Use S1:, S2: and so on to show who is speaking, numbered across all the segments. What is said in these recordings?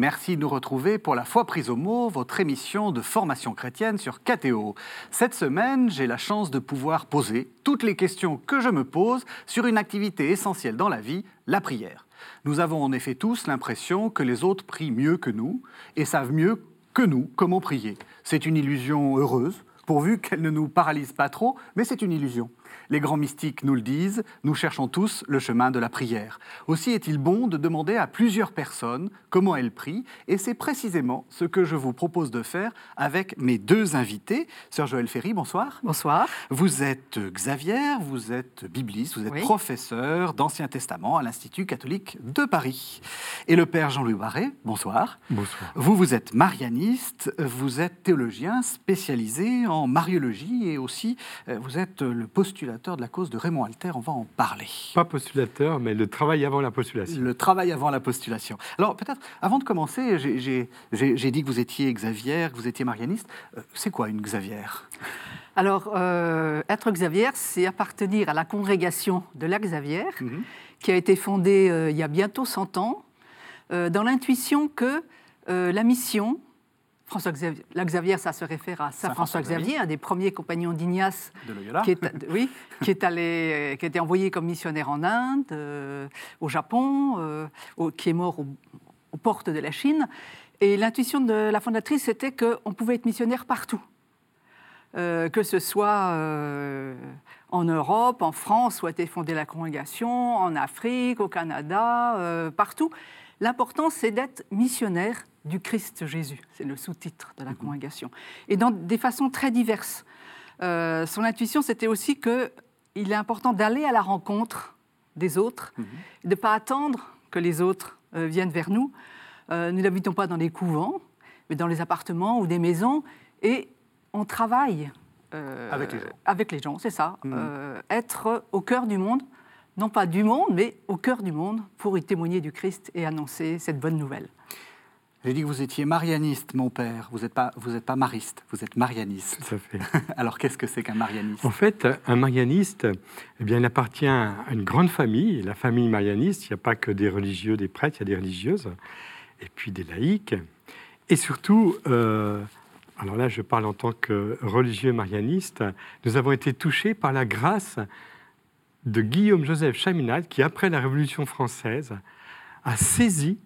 S1: Merci de nous retrouver pour la foi prise au mot, votre émission de formation chrétienne sur KTO. Cette semaine, j'ai la chance de pouvoir poser toutes les questions que je me pose sur une activité essentielle dans la vie, la prière. Nous avons en effet tous l'impression que les autres prient mieux que nous et savent mieux que nous comment prier. C'est une illusion heureuse, pourvu qu'elle ne nous paralyse pas trop, mais c'est une illusion. Les grands mystiques nous le disent, nous cherchons tous le chemin de la prière. Aussi est-il bon de demander à plusieurs personnes comment elles prient, et c'est précisément ce que je vous propose de faire avec mes deux invités. Sœur Joël Ferry, bonsoir.
S2: Bonsoir.
S1: Vous êtes Xavier, vous êtes bibliste, vous êtes professeur d'Ancien Testament à l'Institut catholique de Paris. Et le Père Jean-Louis Barré, bonsoir.
S3: Bonsoir.
S1: Vous, vous êtes marianiste, vous êtes théologien spécialisé en mariologie et aussi euh, vous êtes le postulateur de la cause de Raymond Alter, on va en parler.
S3: Pas postulateur, mais le travail avant la postulation.
S1: Le travail avant la postulation. Alors peut-être, avant de commencer, j'ai dit que vous étiez Xavier, que vous étiez marianiste. Euh, c'est quoi une Xavier?
S2: Alors, euh, être Xavier, c'est appartenir à la congrégation de la Xavier, mhm. qui a été fondée euh, il y a bientôt 100 ans, dans l'intuition que la mission François Xavier, la Xavier, ça se réfère à Saint, François, Xavier, un des premiers compagnons d'Ignace, qui, oui, qui, est allé, qui a été envoyé comme missionnaire en Inde, euh, au Japon, euh, qui est mort aux, portes de la Chine. Et l'intuition de la fondatrice, c'était qu'on pouvait être missionnaire partout. Euh, que ce soit en Europe, en France, où a été fondée la congrégation, en Afrique, au Canada, partout. L'important, c'est d'être missionnaire du Christ Jésus. C'est le sous-titre de la mhm. congrégation. Et dans des façons très diverses. Euh, son intuition, c'était aussi qu'il est important d'aller à la rencontre des autres, mhm. de ne pas attendre que les autres euh, viennent vers nous. Euh, nous n'habitons pas dans des couvents, mais dans les appartements ou des maisons, et on travaille
S1: avec les gens.
S2: Gens, c'est ça. Mhm. être au cœur du monde, non pas du monde, mais au cœur du monde, pour y témoigner du Christ et annoncer cette bonne nouvelle.
S1: J'ai dit que vous étiez marianiste, mon père. Vous n'êtes pas, vous êtes pas mariste, vous êtes marianiste.
S3: Tout à fait.
S1: Alors, qu'est-ce que c'est qu'un marianiste?
S3: En fait, un marianiste, eh bien, il appartient à une grande famille. La famille marianiste, il n'y a pas que des religieux, des prêtres, il y a des religieuses, et puis des laïcs. Et surtout, euh, alors là, je parle en tant que religieux marianiste, nous avons été touchés par la grâce de Guillaume-Joseph Chaminade, qui, après la Révolution française, a saisi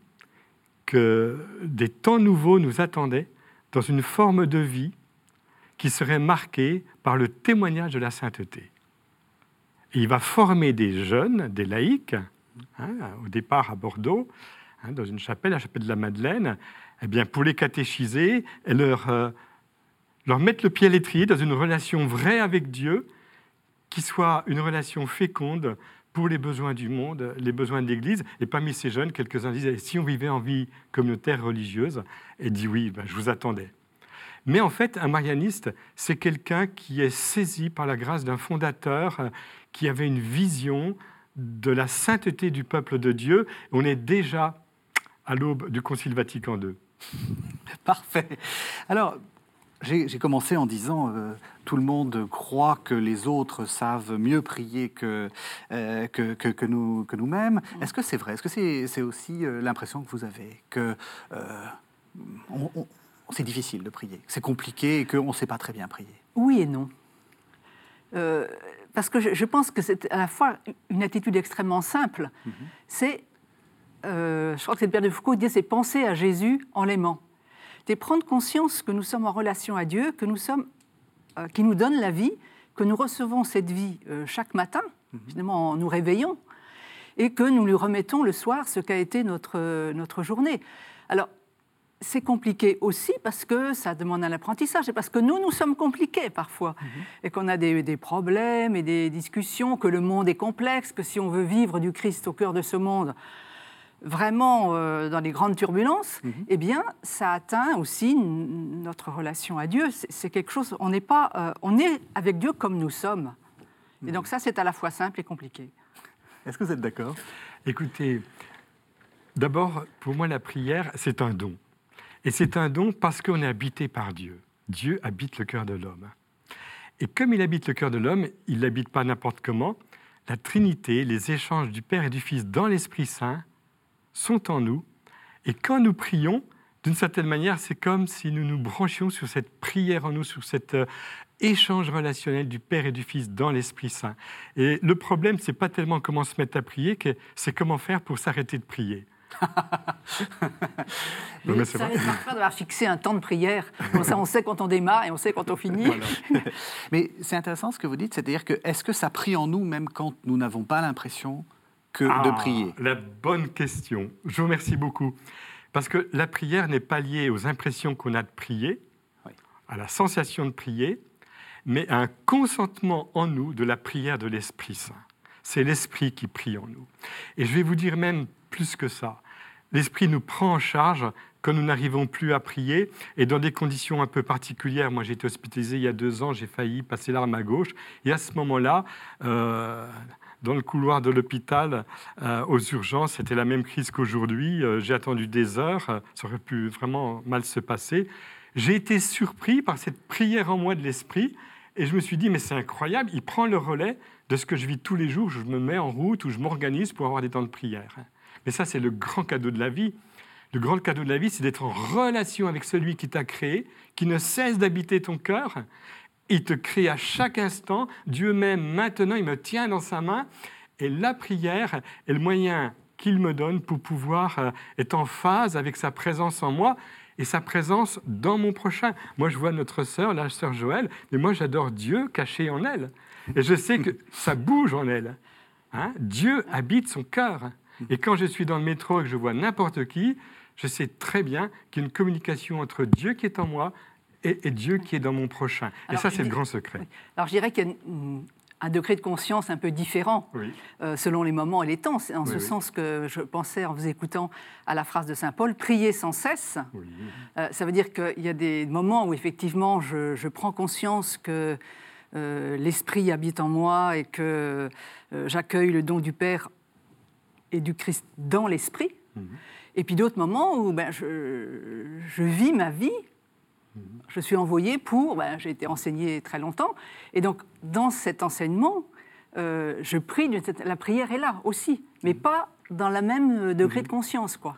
S3: que des temps nouveaux nous attendaient dans une forme de vie qui serait marquée par le témoignage de la sainteté. il va former des jeunes, des laïcs, hein, au départ à Bordeaux, hein, dans une chapelle, la chapelle de la Madeleine, eh bien, pour les catéchiser et leur, euh, leur mettre le pied à l'étrier dans une relation vraie avec Dieu, qui soit une relation féconde pour les besoins du monde, les besoins de l'Église. Et parmi ces jeunes, quelques-uns disaient, si on vivait en vie communautaire religieuse, et dit oui, ben, je vous attendais. Mais en fait, un marianiste, c'est quelqu'un qui est saisi par la grâce d'un fondateur euh, qui avait une vision de la sainteté du peuple de Dieu. On est déjà à l'aube du Concile Vatican II.
S1: Parfait. Alors, j'ai commencé en disant euh, tout le monde croit que les autres savent mieux prier que, euh, que, que, nous, que nous-mêmes. Mm. Est-ce que c'est vrai? Est-ce que c'est aussi euh, l'impression que vous avez que c'est difficile de prier, c'est compliqué et qu'on ne sait pas très bien prier?
S2: Oui et non. parce que je, pense que c'est à la fois une attitude extrêmement simple. Mm-hmm. C'est, je crois que c'est Père de Foucault qui dit, c'est penser à Jésus en l'aimant c'est prendre conscience que nous sommes en relation à Dieu, que nous sommes, euh, qui nous donne la vie, que nous recevons cette vie euh, chaque matin, mhm. finalement en nous réveillons, et que nous lui remettons le soir ce qu'a été notre, notre journée. Alors, c'est compliqué aussi parce que ça demande un apprentissage et parce que nous, nous sommes compliqués parfois mhm. et qu'on a des, des, problèmes et des discussions, que le monde est complexe, que si on veut vivre du Christ au cœur de ce monde, vraiment euh, dans les grandes turbulences, mhm. eh bien, ça atteint aussi notre relation à Dieu. C'est quelque chose, on n'est pas, euh, on est avec Dieu comme nous sommes. Et donc ça, c'est à la fois simple et compliqué.
S1: Est-ce que vous êtes d'accord?
S3: Écoutez, d'abord, pour moi, la prière, c'est un don. Et c'est un don parce qu'on est habité par Dieu. Dieu habite le cœur de l'homme. Et comme il habite le cœur de l'homme, il n'habite pas n'importe comment. La Trinité, les échanges du Père et du Fils dans l'Esprit Saint, sont en nous Et quand nous prions, d'une certaine manière, c'est comme si nous nous branchions sur cette prière en nous, sur cet euh, échange relationnel du Père et du Fils dans l'Esprit Saint. Et le problème, c'est pas tellement comment se mettre à prier, que c'est comment faire pour s'arrêter de prier.
S2: mais ça parfois d'avoir fixé un temps de prière. Comme ça, on sait quand on démarre et on sait quand on finit.
S1: mais c'est intéressant ce que vous dites, c'est-à-dire que est-ce que ça prie en nous même quand nous n'avons pas l'impression que de
S3: Ah,
S1: prier
S3: La bonne question. Je vous remercie beaucoup. Parce que la prière n'est pas liée aux impressions qu'on a de prier,
S1: Oui.
S3: à la sensation de prier, mais à un consentement en nous de la prière de l'Esprit Saint. C'est l'Esprit qui prie en nous. Et je vais vous dire même plus que ça. L'Esprit nous prend en charge quand nous n'arrivons plus à prier et dans des conditions un peu particulières. Moi, j'ai été hospitalisé il y a deux ans, j'ai failli passer l'arme à gauche. Et à ce moment-là, euh, dans le couloir de l'hôpital, euh, aux urgences, c'était la même crise qu'aujourd'hui. Euh, j'ai attendu des heures, euh, ça aurait pu vraiment mal se passer. J'ai été surpris par cette prière en moi de l'Esprit et je me suis dit, mais c'est incroyable, il prend le relais de ce que je vis tous les jours. Je me mets en route ou je m'organise pour avoir des temps de prière. Mais ça, c'est le grand cadeau de la vie. Le grand cadeau de la vie, c'est d'être en relation avec celui qui t'a créé, qui ne cesse d'habiter ton cœur. Il te crée à chaque instant. Dieu même, maintenant, il me tient dans sa main. Et la prière est le moyen qu'il me donne pour pouvoir euh, être en phase avec sa présence en moi et sa présence dans mon prochain. Moi, je vois notre sœur, la sœur Joël, mais moi, j'adore Dieu caché en elle. Et je sais que ça bouge en elle. Hein Dieu habite son cœur. Et quand je suis dans le métro et que je vois n'importe qui, je sais très bien qu'il y a une communication entre Dieu qui est en moi et, et Dieu qui est dans mon prochain. et ça, c'est le grand secret.
S2: Oui. Alors je dirais qu'il y a un degré de conscience un peu différent
S3: Oui.
S2: euh, selon les moments et les temps. C'est en
S3: Oui,
S2: ce
S3: oui.
S2: sens que je pensais, en vous écoutant, à la phrase de Saint Paul, prier sans cesse. Euh, ça veut dire qu'il y a des moments où effectivement je, je prends conscience que euh, l'Esprit habite en moi et que j'accueille le don du Père et du Christ dans l'Esprit.
S3: Mhm.
S2: Et puis d'autres moments où ben, je, je vis ma vie. Je suis envoyée pour, ben, j'ai été enseignée très longtemps, et donc dans cet enseignement, euh, je prie, la prière est là aussi, mais pas dans la même euh, degré de conscience, quoi.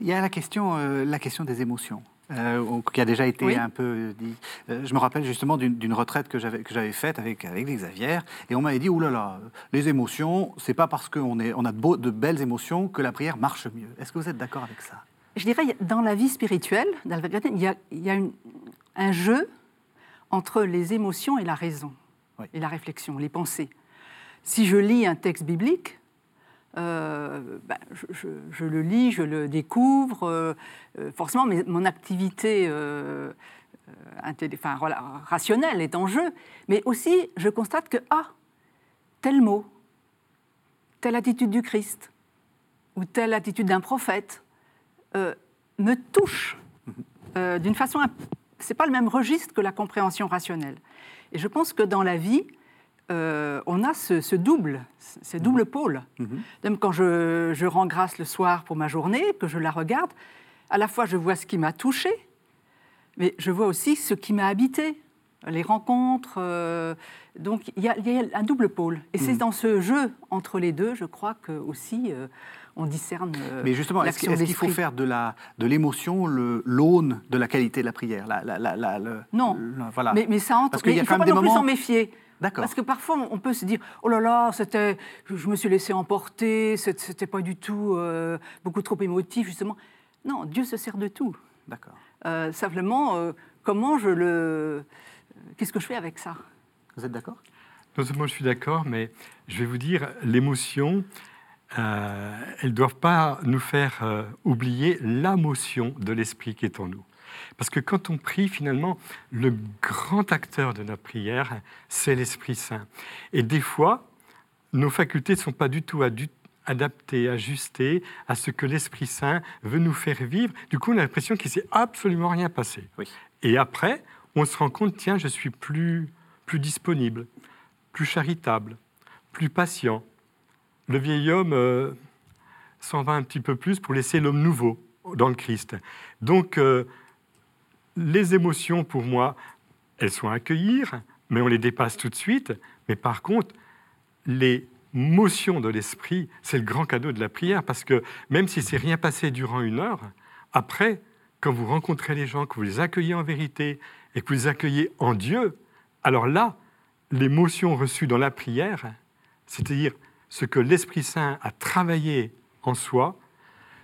S1: Il y a la question, euh, la question des émotions. euh, qui a déjà été
S2: Oui.
S1: un peu dit. Euh, je me rappelle justement d'une retraite que j'avais faite avec avec les Xavier, et on m'avait dit oulala, là là, les émotions, c'est pas parce qu'on on a de, beaux- de belles émotions que la prière marche mieux. Est-ce que vous êtes d'accord avec ça?
S2: Je dirais, dans la vie spirituelle, dans la vie il y a, il y a une- un jeu entre les émotions et la raison,
S1: Oui.
S2: et la réflexion, les pensées. Si je lis un texte biblique, euh, ben, je, je- je le lis, je le découvre, euh, euh, forcément, mais mon activité euh, enfin, rationnelle est en jeu, mais aussi je constate que, ah, tel mot, telle attitude du Christ, ou telle attitude d'un prophète, euh, me touche euh, d'une façon. un- C'est pas le même registre que la compréhension rationnelle. Et je pense que dans la vie, euh, on a ce, ce double, ce double pôle. Même quand je, je rends grâce le soir pour ma journée, que je la regarde, à la fois je vois ce qui m'a touché, mais je vois aussi ce qui m'a habité, les rencontres. euh, donc il y, a- il y a un double pôle. Et c'est dans ce jeu entre les deux, je crois que aussi euh, on discerne. euh,
S1: Mais justement, est-ce qu'il faut faire de la de l'émotion le l'aune de la qualité de la prière la, la- la- la- le-
S2: Non.
S1: voilà.
S2: Mais, mais ça entre.
S1: Parce qu'il y a quand
S2: faut
S1: même
S2: pas
S1: des
S2: non plus
S1: moments-
S2: s'en méfier.
S1: D'accord.
S2: Parce que parfois, on peut se dire Oh là là, c'était, je me suis laissé emporter, c'était pas du tout euh, beaucoup trop émotif, justement. Non, Dieu se sert de tout.
S1: D'accord.
S2: Euh, simplement, euh, comment je le. Qu'est-ce que je fais avec ça?
S1: Vous êtes d'accord?
S3: Non seulement je suis d'accord, mais je vais vous dire, l'émotion, euh, elles ne doivent pas nous faire euh, oublier la motion de l'esprit qui est en nous. Parce que quand on prie, finalement, le grand acteur de notre prière, c'est l'Esprit Saint. Et des fois, nos facultés ne sont pas du tout adaptées, ajustées à ce que l'Esprit Saint veut nous faire vivre. Du coup, on a l'impression qu'il ne s'est absolument rien passé.
S1: Oui.
S3: Et après, on se rend compte, tiens, je suis plus, plus disponible, plus charitable, plus patient. Le vieil homme euh, s'en va un petit peu plus pour laisser l'homme nouveau dans le Christ. Donc, euh, les émotions, pour moi, elles sont à accueillir, mais on les dépasse tout de suite. Mais par contre, les motion de l'esprit, c'est le grand cadeau de la prière, parce que même si c'est rien passé durant une heure, après, quand vous rencontrez les gens, que vous les accueillez en vérité et que vous les accueillez en Dieu, alors là, l'émotion reçue dans la prière, c'est-à-dire ce que l'Esprit Saint a travaillé en soi,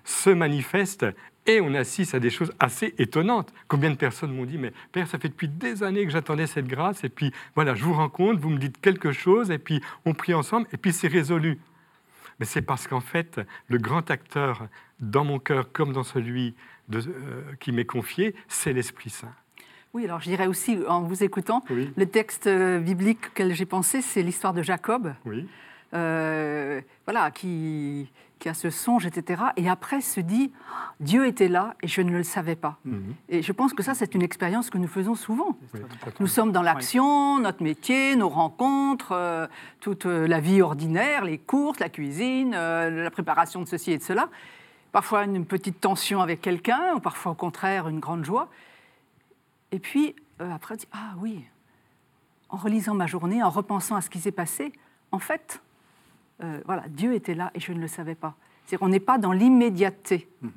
S3: se manifeste et on assiste à des choses assez étonnantes. Combien de personnes m'ont dit, mais Père, ça fait depuis des années que j'attendais cette grâce, et puis voilà, je vous rencontre, vous me dites quelque chose, et puis on prie ensemble, et puis c'est résolu. Mais c'est parce qu'en fait, le grand acteur dans mon cœur, comme dans celui de, euh, qui m'est confié, c'est l'Esprit Saint.
S2: Oui, alors je dirais aussi, en vous écoutant, le texte euh, biblique auquel j'ai pensé, c'est l'histoire de Jacob.
S3: Oui.
S2: Euh, voilà, qui, qui a ce songe, etc. Et après se dit, Dieu était là et je ne le savais pas. Mhm. Et je pense que ça, c'est une expérience que nous faisons souvent. nous sommes dans l'action, notre métier, nos rencontres, euh, toute euh, la vie ordinaire, les courses, la cuisine, euh, la préparation de ceci et de cela. Parfois une petite tension avec quelqu'un, ou parfois au contraire une grande joie. Et puis après, dit, ah oui, en relisant ma journée, en repensant à ce qui s'est passé, en fait, euh, voilà, Dieu était là et je ne le savais pas. Qu'on n'est pas dans l'immédiateté. Mhm.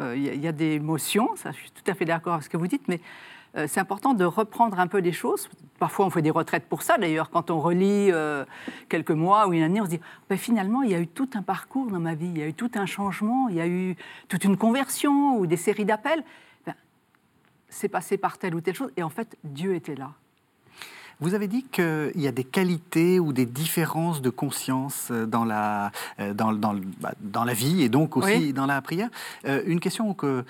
S2: Euh, il y, a des émotions, ça, je suis tout à fait d'accord avec ce que vous dites, mais euh, c'est important de reprendre un peu des choses. Parfois, on fait des retraites pour ça, d'ailleurs. Quand on relit quelques mois ou une année, on se dit ben, finalement, il y a eu tout un parcours dans ma vie, il y a eu tout un changement, il y a eu toute une conversion ou des séries d'appels. Ben, c'est passé par telle ou telle chose, et en fait, Dieu était là.
S1: Vous avez dit qu'il y a des qualités ou des différences de conscience euh, dans la, euh, dans, dans, bah, dans la vie et donc aussi dans la prière. Euh, une question que,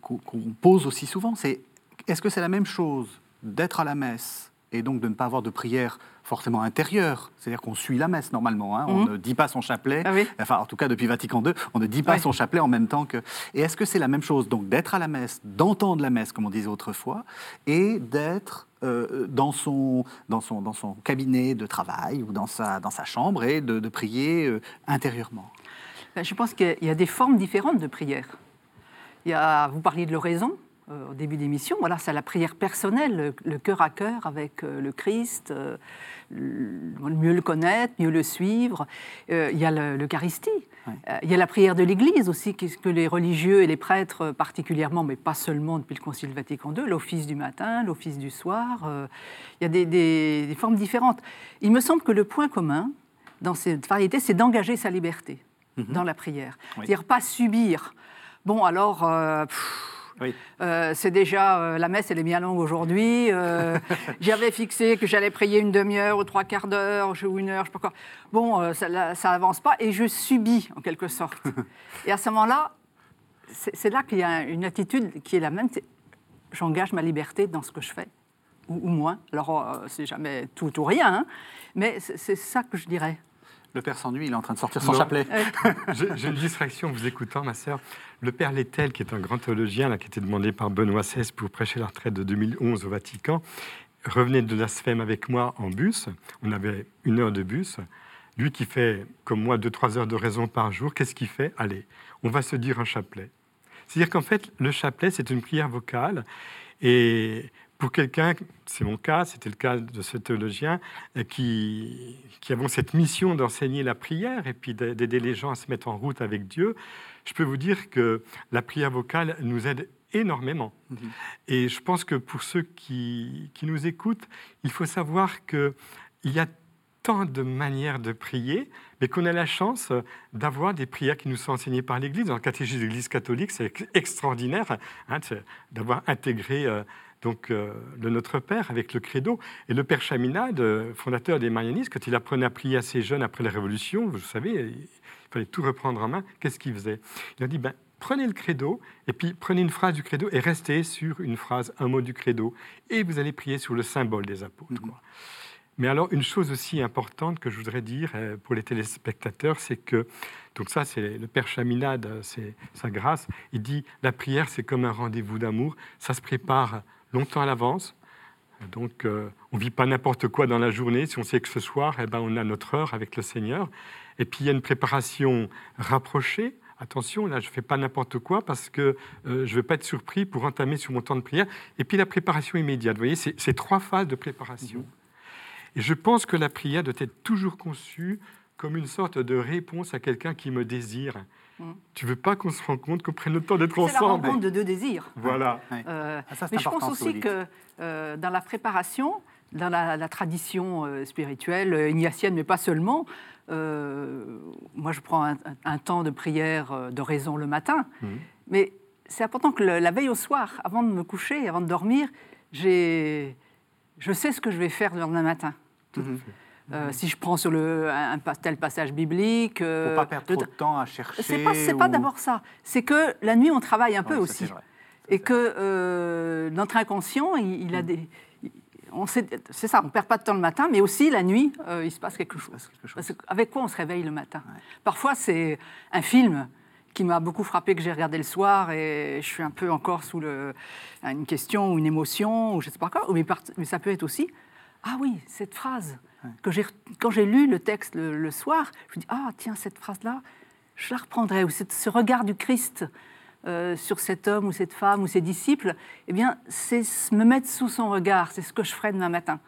S1: qu'on pose aussi souvent, c'est est-ce que c'est la même chose d'être à la messe et donc de ne pas avoir de prière forcément intérieure, c'est-à-dire qu'on suit la messe normalement, hein. on mhm. ne dit pas son chapelet, ah enfin en tout cas depuis Vatican II, on ne dit pas son chapelet en même temps que... Et est-ce que c'est la même chose donc d'être à la messe, d'entendre la messe comme on disait autrefois, et d'être euh, dans, son, dans, son, dans son cabinet de travail ou dans sa, dans sa chambre et de, prier euh, intérieurement?
S2: Ben, Je pense qu'il y a des formes différentes de prière. Il y a, vous parliez de l'oraison, euh, au début d'émission. Voilà, c'est la prière personnelle, le, cœur à cœur avec euh, le Christ, euh, mieux le connaître, mieux le suivre. il y a l'Eucharistie. il y a la prière de l'Église aussi, que les religieux et les prêtres particulièrement, mais pas seulement depuis le Concile Vatican II, l'office du matin, l'office du soir. il y a des, formes différentes. Il me semble que le point commun dans cette variété, c'est d'engager sa liberté mhm. dans la prière. C'est-à-dire pas subir. Bon, alors... Euh, c'est déjà, euh, la messe, elle est bien longue aujourd'hui. Euh, j'avais fixé que j'allais prier une demi-heure ou trois quarts d'heure ou une heure, je sais pas quoi. Bon, ça n'avance pas et je subis en quelque sorte. et à ce moment-là, c'est là qu'il y a une attitude qui est la même. J'engage ma liberté dans ce que je fais, ou, moins. Alors, c'est jamais tout ou rien, hein, mais c'est ça que je dirais.
S1: Le père s'ennuie, il est en train de sortir son chapelet.
S3: J'ai une distraction en vous écoutant, ma sœur. Le père Lettel, qui est un grand théologien, là, qui était demandé par Benoît XVI pour prêcher la retraite de 2011 au Vatican, revenait de la SFEM avec moi en bus. On avait une heure de bus. Lui qui fait, comme moi, deux, trois heures de raison par jour, qu'est-ce qu'il fait? Allez, on va se dire un chapelet. C'est-à-dire qu'en fait, le chapelet, c'est une prière vocale. Et pour quelqu'un, c'est mon cas, c'était le cas de ce théologien, euh, qui, qui avons cette mission d'enseigner la prière et puis d'aider les gens à se mettre en route avec Dieu, je peux vous dire que la prière vocale nous aide énormément. Mhm. Et je pense que pour ceux qui, qui nous écoutent, il faut savoir qu'il y a tant de manières de prier, mais qu'on a la chance d'avoir des prières qui nous sont enseignées par l'Église. Dans le catéchisme de l'Église catholique, c'est extraordinaire hein, d'avoir intégré euh, donc euh, le Notre Père avec le credo. Et le Père Chaminade, fondateur des Marianistes, quand il apprenait à prier à ses jeunes après la Révolution, vous savez, fallait tout reprendre en main, qu'est-ce qu'il faisait? Il a dit, ben, prenez le credo, et puis prenez une phrase du credo et restez sur une phrase, un mot du credo, et vous allez prier sur le symbole des apôtres. Mhm. Mais alors, une chose aussi importante que je voudrais dire euh, pour les téléspectateurs, c'est que, donc ça, c'est le Père Chaminade, c'est sa grâce, il dit, la prière, c'est comme un rendez-vous d'amour, ça se prépare longtemps à l'avance. Donc, euh, on ne vit pas n'importe quoi dans la journée. Si on sait que ce soir, eh ben, on a notre heure avec le Seigneur. Et puis, il y a une préparation rapprochée. Attention, là, je ne fais pas n'importe quoi parce que euh, je ne veux pas être surpris pour entamer sur mon temps de prière. Et puis, la préparation immédiate. Vous voyez, c'est trois phases de préparation. Et je pense que la prière doit être toujours conçue comme une sorte de réponse à quelqu'un qui me désire. Mm. Tu veux pas qu'on se rende compte qu'on prenne le temps d'être ensemble
S2: C'est la rencontre de deux désirs.
S3: Voilà.
S2: Euh, ah, mais je pense aussi que euh, dans la préparation, dans la, tradition euh, spirituelle ignatienne, mais pas seulement, moi je prends un, temps de prière de raison le matin, mm. mais c'est important que la veille au soir, avant de me coucher, avant de dormir, j'ai, je sais ce que je vais faire le lendemain matin. Euh, si je prends sur le, un, tel passage biblique.
S1: ne
S2: euh,
S1: pas perdre trop de temps à chercher.
S2: C'est pas, pas d'abord ça. C'est que la nuit, on travaille un peu aussi. Et que euh, notre inconscient, il, a mm. des. C'est ça, on ne perd pas de temps le matin, mais aussi la nuit, il se passe quelque chose. avec quoi on se réveille le matin? Parfois, c'est un film qui m'a beaucoup frappé que j'ai regardé le soir et je suis un peu encore sous le, une question ou une émotion ou je ne sais pas quoi. mais ça peut être aussi ah oui, cette phrase que quand j'ai lu le texte le, soir, je me dis ah tiens cette phrase là, je la reprendrai ou ce regard du Christ euh, sur cet homme ou cette femme ou ses disciples, eh bien c'est me mettre sous son regard, c'est ce que je ferai demain matin.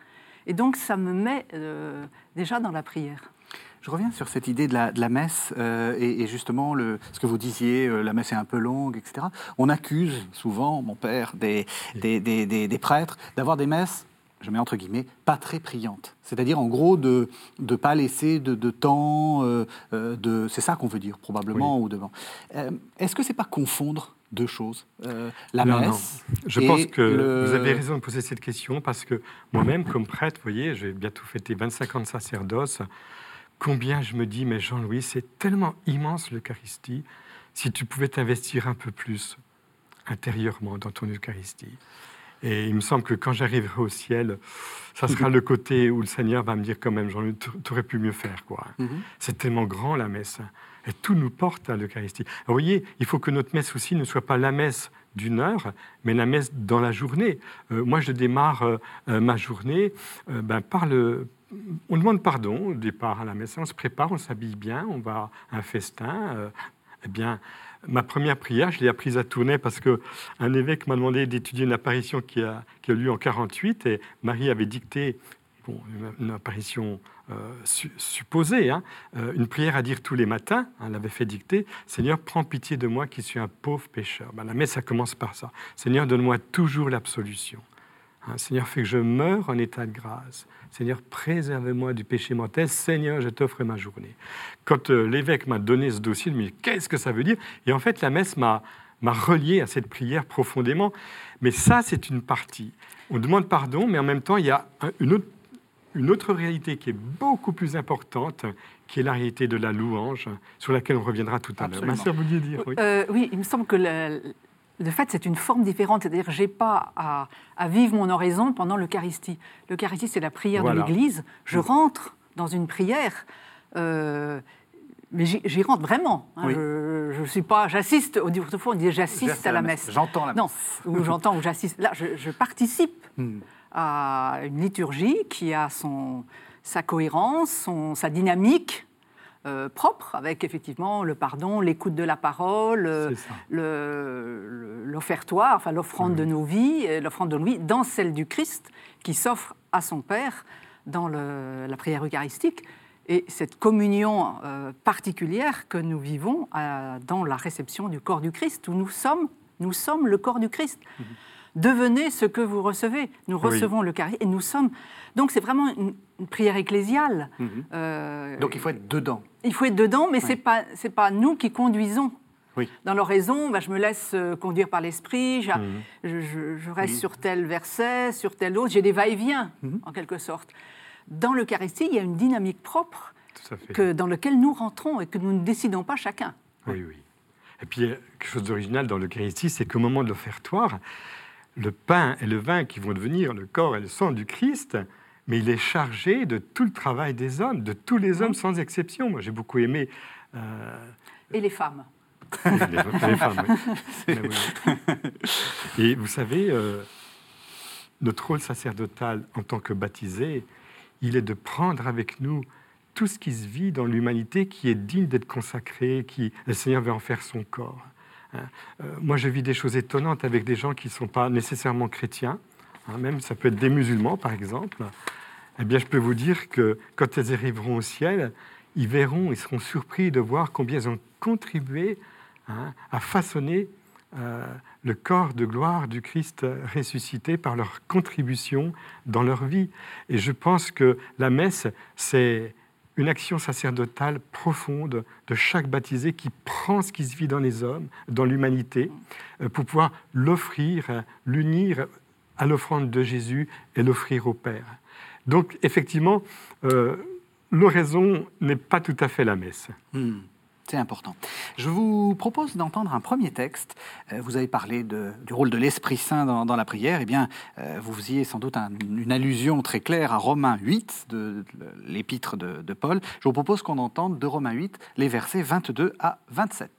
S2: Et donc ça me met euh, déjà dans la prière.
S1: Je reviens sur cette idée de la, messe euh, et, justement ce que vous disiez, la messe est un peu longue, etc. On accuse souvent, mon père, des, des prêtres d'avoir des messes je mets entre guillemets, pas très priante. C'est-à-dire, en gros, de ne pas laisser de, temps, euh, euh, de, c'est ça qu'on veut dire, probablement, ou devant. Euh, est-ce que c'est pas confondre deux choses La messe
S3: Je pense que vous avez raison de poser cette question, parce que moi-même, comme prêtre, vous voyez, j'ai bientôt fêté 25 ans de sacerdoce, combien je me dis, mais Jean-Louis, c'est tellement immense l'Eucharistie, si tu pouvais t'investir un peu plus intérieurement dans ton Eucharistie. Et il me semble que quand j'arriverai au ciel, ça sera le côté où le Seigneur va me dire quand même, Jean-Luc, tu aurais pu mieux faire. quoi. Mhm. C'est tellement grand la messe. Et tout nous porte à l'Eucharistie. Vous voyez, il faut que notre messe aussi ne soit pas la messe d'une heure, mais la messe dans la journée. Euh, moi, je démarre euh, euh, ma journée ben, par le... On demande pardon au départ à la messe, on se prépare, on s'habille bien, on va à un festin. eh bien, ma première prière, je l'ai apprise à Tournai parce qu'un évêque m'a demandé d'étudier une apparition qui a, qui a lieu en 48 et Marie avait dicté une, apparition euh, supposée, hein, euh, une prière à dire tous les matins. elle avait fait dicter Seigneur, prends pitié de moi qui suis un pauvre pécheur. Ben, la messe, ça commence par ça. Seigneur, donne-moi toujours l'absolution. Hein, Seigneur, fais que je meure en état de grâce. Seigneur, préserve-moi du péché mortel. Seigneur, je t'offre ma journée. Quand euh, l'évêque m'a donné ce dossier, je me dit qu'est-ce que ça veut dire? Et en fait, la messe m'a relié à cette prière profondément. Mais ça, c'est une partie. On demande pardon, mais en même temps, il y a une autre, une autre réalité qui est beaucoup plus importante, qui est la réalité de la louange, sur laquelle on reviendra tout à l'heure.
S2: Ma sœur, vouliez dire oui. Euh, oui, il me semble que de fait, c'est une forme différente. C'est-à-dire, j'ai pas à, vivre mon oraison pendant l'Eucharistie. L'Eucharistie, c'est la prière de l'Église. Je rentre dans une prière. Euh, mais j'y rentre vraiment. Hein. Je, je, suis pas, j'assiste. Autrefois, on disait j'assiste à la messe.
S1: J'entends la messe.
S2: Non, ou j'entends ou j'assiste. Là, je, participe hmm. à une liturgie qui a son, sa cohérence, son, sa dynamique, euh, propre, avec effectivement le pardon, l'écoute de la parole, euh, l'offertoire, enfin l'offrande de nos vies, euh, l'offrande de vie dans celle du Christ qui s'offre à son Père dans la prière eucharistique. Et cette communion particulière que nous vivons dans la réception du corps du Christ, où nous sommes, nous sommes le corps du Christ. Mhm. Devenez ce que vous recevez. Nous recevons le Christ et nous sommes. Donc c'est vraiment une, prière ecclésiale.
S1: Mhm. Donc il faut être dedans.
S2: Il faut être dedans, mais ce n'est pas, pas nous qui conduisons. Oui. Dans l'oraison, bah, je me laisse euh, conduire par l'esprit, mhm. je, reste sur tel verset, sur tel autre, j'ai des va-et-vient, mhm. en quelque sorte. Dans l'Eucharistie, il y a une dynamique propre que, dans laquelle nous rentrons et que nous ne décidons pas chacun.
S3: Oui, oui. Et puis, quelque chose d'original dans l'Eucharistie, c'est qu'au moment de l'offertoire, le pain et le vin qui vont devenir le corps et le sang du Christ mais il est chargé de tout le travail des hommes, de tous les hommes sans exception. Moi, j'ai beaucoup aimé.
S2: Euh, Et les femmes.
S3: les, femmes, Et vous savez, euh, notre rôle sacerdotal en tant que baptisé, il est de prendre avec nous tout ce qui se vit dans l'humanité qui est digne d'être consacré, qui le Seigneur veut en faire son corps. Hein. Euh, moi, je vis des choses étonnantes avec des gens qui ne sont pas nécessairement chrétiens, hein, même ça peut être des musulmans, par exemple, eh bien, je peux vous dire que quand elles arriveront au ciel, ils verront, ils seront surpris de voir combien ils ont contribué hein, à façonner euh, le corps de gloire du Christ ressuscité par leur contribution dans leur vie. Et je pense que la messe, c'est une action sacerdotale profonde de chaque baptisé qui prend ce qui se vit dans les hommes, dans l'humanité, euh, pour pouvoir l'offrir, l'unir à l'offrande de Jésus et l'offrir au Père. Donc effectivement, euh, l'oraison n'est pas tout à fait la messe.
S1: Hmm. C'est important. Je vous propose d'entendre un premier texte. Euh, vous avez parlé du rôle de l'Esprit Saint dans, la prière. Eh bien, euh, vous faisiez sans doute une allusion très claire à Romains 8, de, l'épître de, de, Paul. Je vous propose qu'on entende de Romains 8 les versets 22 à 27.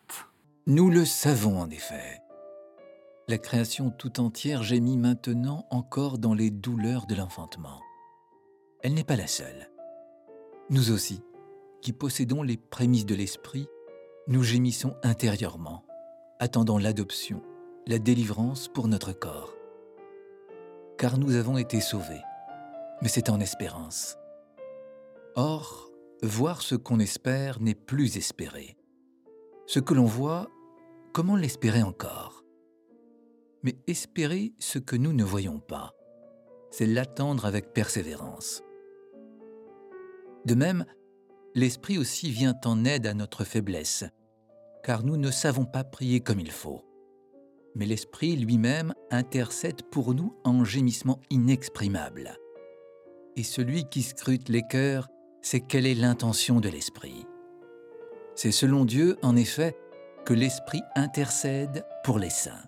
S4: Nous le savons en effet. La création tout entière gémit maintenant encore dans les douleurs de l'enfantement. Elle n'est pas la seule. Nous aussi, qui possédons les prémices de l'Esprit, nous gémissons intérieurement, attendant l'adoption, la délivrance pour notre corps. Car nous avons été sauvés, mais c'est en espérance. Or, voir ce qu'on espère n'est plus espérer. Ce que l'on voit, comment l'espérer encore? Mais espérer ce que nous ne voyons pas, c'est l'attendre avec persévérance. De même, l'Esprit aussi vient en aide à notre faiblesse, car nous ne savons pas prier comme il faut. Mais l'Esprit lui-même intercède pour nous en gémissement inexprimable. Et celui qui scrute les cœurs sait quelle est l'intention de l'Esprit. C'est selon Dieu, en effet, que l'Esprit intercède pour les saints.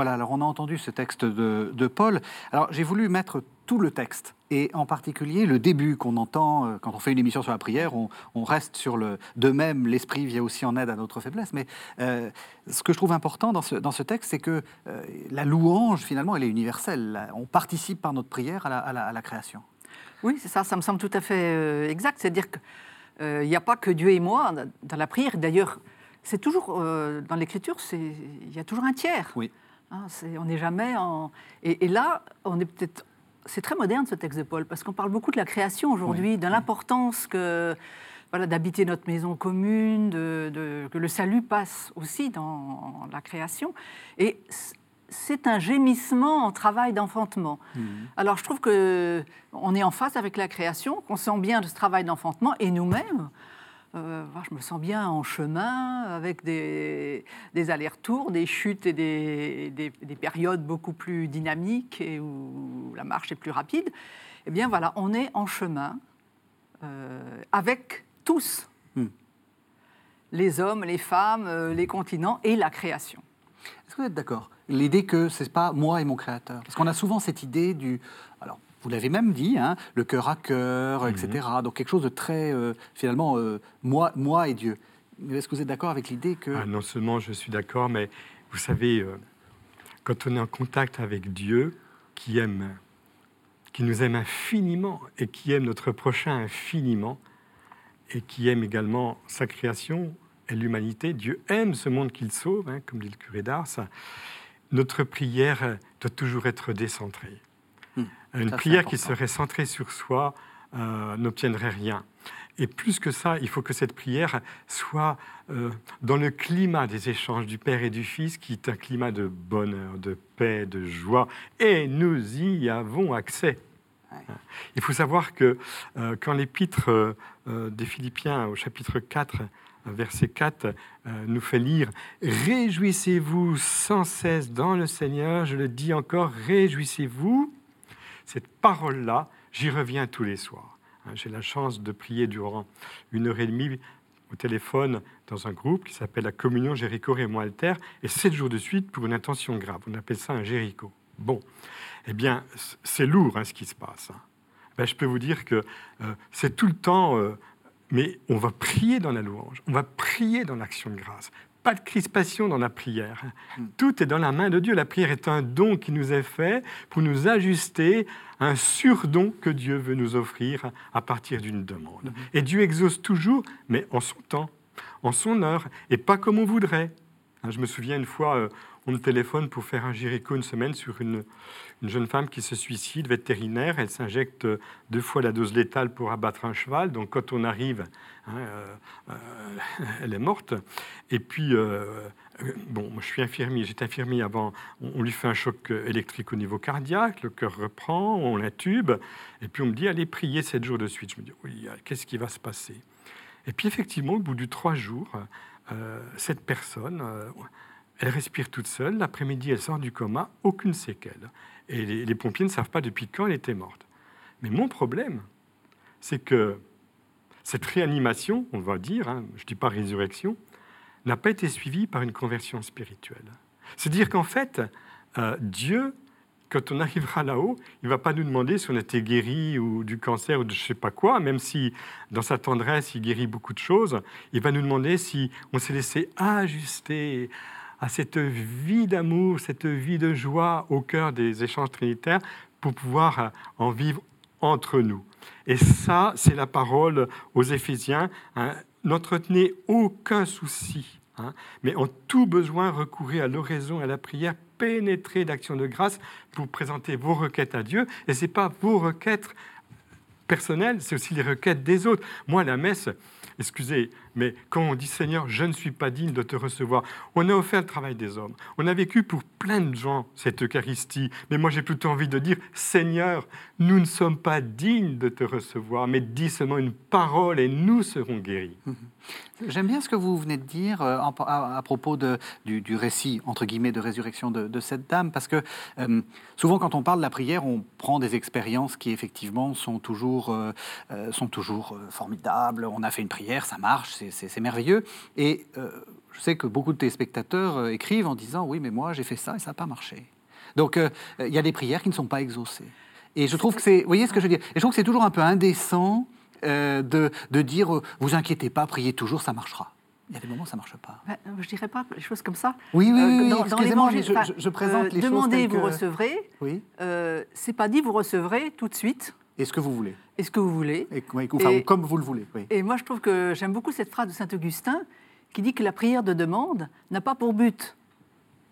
S1: Voilà, alors on a entendu ce texte de, Paul. Alors j'ai voulu mettre tout le texte, et en particulier le début qu'on entend euh, quand on fait une émission sur la prière, on, reste sur le... De même, l'Esprit vient aussi en aide à notre faiblesse, mais euh, ce que je trouve important dans ce, dans ce texte, c'est que euh, la louange, finalement, elle est universelle. On participe par notre prière à la, à la, création.
S2: Oui, c'est ça, ça me semble tout à fait exact. C'est-à-dire qu'il n'y a pas que Dieu et moi dans la prière. D'ailleurs, c'est toujours, dans l'Écriture, il y a toujours un tiers.
S1: Oui.
S2: Hein, on n'est jamais en. Et, là, on est peut-être. C'est très moderne ce texte de Paul, parce qu'on parle beaucoup de la création aujourd'hui, de l'importance que voilà, d'habiter notre maison commune, de, que le salut passe aussi dans la création. Et c'est un gémissement en travail d'enfantement. Mmh. Alors je trouve que on est en face avec la création, qu'on sent bien de ce travail d'enfantement, et nous-mêmes, euh, je me sens bien en chemin, avec des, allers-retours, des chutes et des, périodes beaucoup plus dynamiques et où la marche est plus rapide. Eh bien voilà, on est en chemin euh, avec tous, hmm. les hommes, les femmes, euh, les continents et la création.
S1: Est-ce que vous êtes d'accord? L'idée que ce n'est pas moi et mon créateur? Parce qu'on a souvent cette idée du... Alors, vous l'avez même dit, hein, le cœur à cœur, etc. Mhm. Donc quelque chose de très, euh, finalement, euh, moi, moi et Dieu. Est-ce que vous êtes d'accord avec l'idée que...
S3: Ah, non seulement je suis d'accord, mais vous savez, euh, quand on est en contact avec Dieu, qui aime, qui nous aime infiniment et qui aime notre prochain infiniment, et qui aime également sa création et l'humanité, Dieu aime ce monde qu'il sauve, hein, comme dit le curé d'Ars, notre prière doit toujours être décentrée. Une prière qui serait centrée sur soi euh, n'obtiendrait rien. Et plus que ça, il faut que cette prière soit euh, dans le climat des échanges du Père et du Fils, qui est un climat de bonheur, de paix, de joie. Et nous y avons accès. Il faut savoir que euh, quand l'épître des Philippiens au chapitre 4, verset 4, nous fait lire Réjouissez-vous sans cesse dans le Seigneur, je le dis encore, réjouissez-vous cette parole-là, j'y reviens tous les soirs. Hein, j'ai la chance de prier durant une heure et demie au téléphone dans un groupe qui s'appelle la Communion Jéricho Raymond Alter, et sept jours de suite pour une intention grave. On appelle ça un Jéricho. Bon, eh bien, c'est lourd hein, ce qui se passe. Hein. Ben, je peux vous dire que euh, c'est tout le temps, euh, mais on va prier dans la louange, on va prier dans l'action de grâce, pas de crispation dans la prière. Hmm. Tout est dans la main de Dieu. La prière est un don qui nous est fait pour nous ajuster à un surdon que Dieu veut nous offrir à partir d'une demande. Hmm. Et Dieu exauce toujours, mais en son temps, en son heure, et pas comme on voudrait. Hein, je me souviens une fois, euh, on me téléphone pour faire un gyréco une semaine sur une, une jeune femme qui se suicide, vétérinaire. Elle s'injecte deux fois la dose létale pour abattre un cheval. Donc quand on arrive, hein, euh, euh, elle est morte. Et puis, euh, bon, moi je suis infirmier, j'étais infirmier avant. On, lui fait un choc électrique au niveau cardiaque, le cœur reprend, on l'intube. Et puis on me dit, allez prier sept jours de suite. Je me dis, oui, qu'est-ce qui va se passer? Et puis effectivement, au bout de trois jours, cette personne elle respire toute seule. L'après-midi, elle sort du coma, aucune séquelle. Et les, pompiers ne savent pas depuis quand elle était morte. Mais mon problème, c'est que cette réanimation, on va dire, hein, je ne dis pas résurrection, n'a pas été suivie par une conversion spirituelle. C'est-à-dire qu'en fait, euh, Dieu, quand on arrivera là-haut, il ne va pas nous demander si on été guéri ou du cancer ou de je ne sais pas quoi, même si dans sa tendresse, il guérit beaucoup de choses. Il va nous demander si on s'est laissé ajuster à cette vie d'amour, cette vie de joie au cœur des échanges trinitaires pour pouvoir euh, en vivre entre nous. Et ça, c'est la parole aux Éphésiens. Hein. N'entretenez aucun souci, hein, mais en tout besoin, recourez à l'oraison à la prière, pénétrez d'action de grâce pour présenter vos requêtes à Dieu. Et ce n'est pas vos requêtes personnelles, c'est aussi les requêtes des autres. Moi, la messe, excusez, mais quand on dit Seigneur, je ne suis pas digne de te recevoir, on a offert le travail des hommes. On a vécu pour plein de gens cette Eucharistie. Mais moi, j'ai plutôt envie de dire Seigneur, nous ne sommes pas dignes de te recevoir, mais dis seulement une parole et nous serons guéris. Mhm.
S1: J'aime bien ce que vous venez de dire euh, à, propos du, récit, entre guillemets, de résurrection de, cette dame, parce que euh, souvent quand on parle de la prière, on prend des expériences qui effectivement sont toujours, euh, sont toujours formidables. On a fait une prière, ça marche, merveilleux. Et euh, je sais que beaucoup de téléspectateurs euh, écrivent en disant oui, mais moi j'ai fait ça et ça n'a pas marché. Donc euh, il y a des prières qui ne sont pas exaucées. Et je trouve que c'est, vous voyez ce que je veux dire? Et je trouve que c'est toujours un peu indécent de, de, dire vous inquiétez pas, priez toujours, ça marchera. Il y a des moments où ça ne marche pas.
S2: je ne dirais pas les choses comme ça.
S1: Oui, oui, oui. dans, je, je, présente les choses.
S2: Demandez, vous recevrez. Oui. c'est pas dit, vous recevrez tout de suite.
S1: Est-ce que vous voulez
S2: Est-ce que vous voulez
S1: et, enfin, Comme vous le voulez.
S2: Et moi, je trouve que j'aime beaucoup cette phrase de saint Augustin qui dit que la prière de demande n'a pas pour but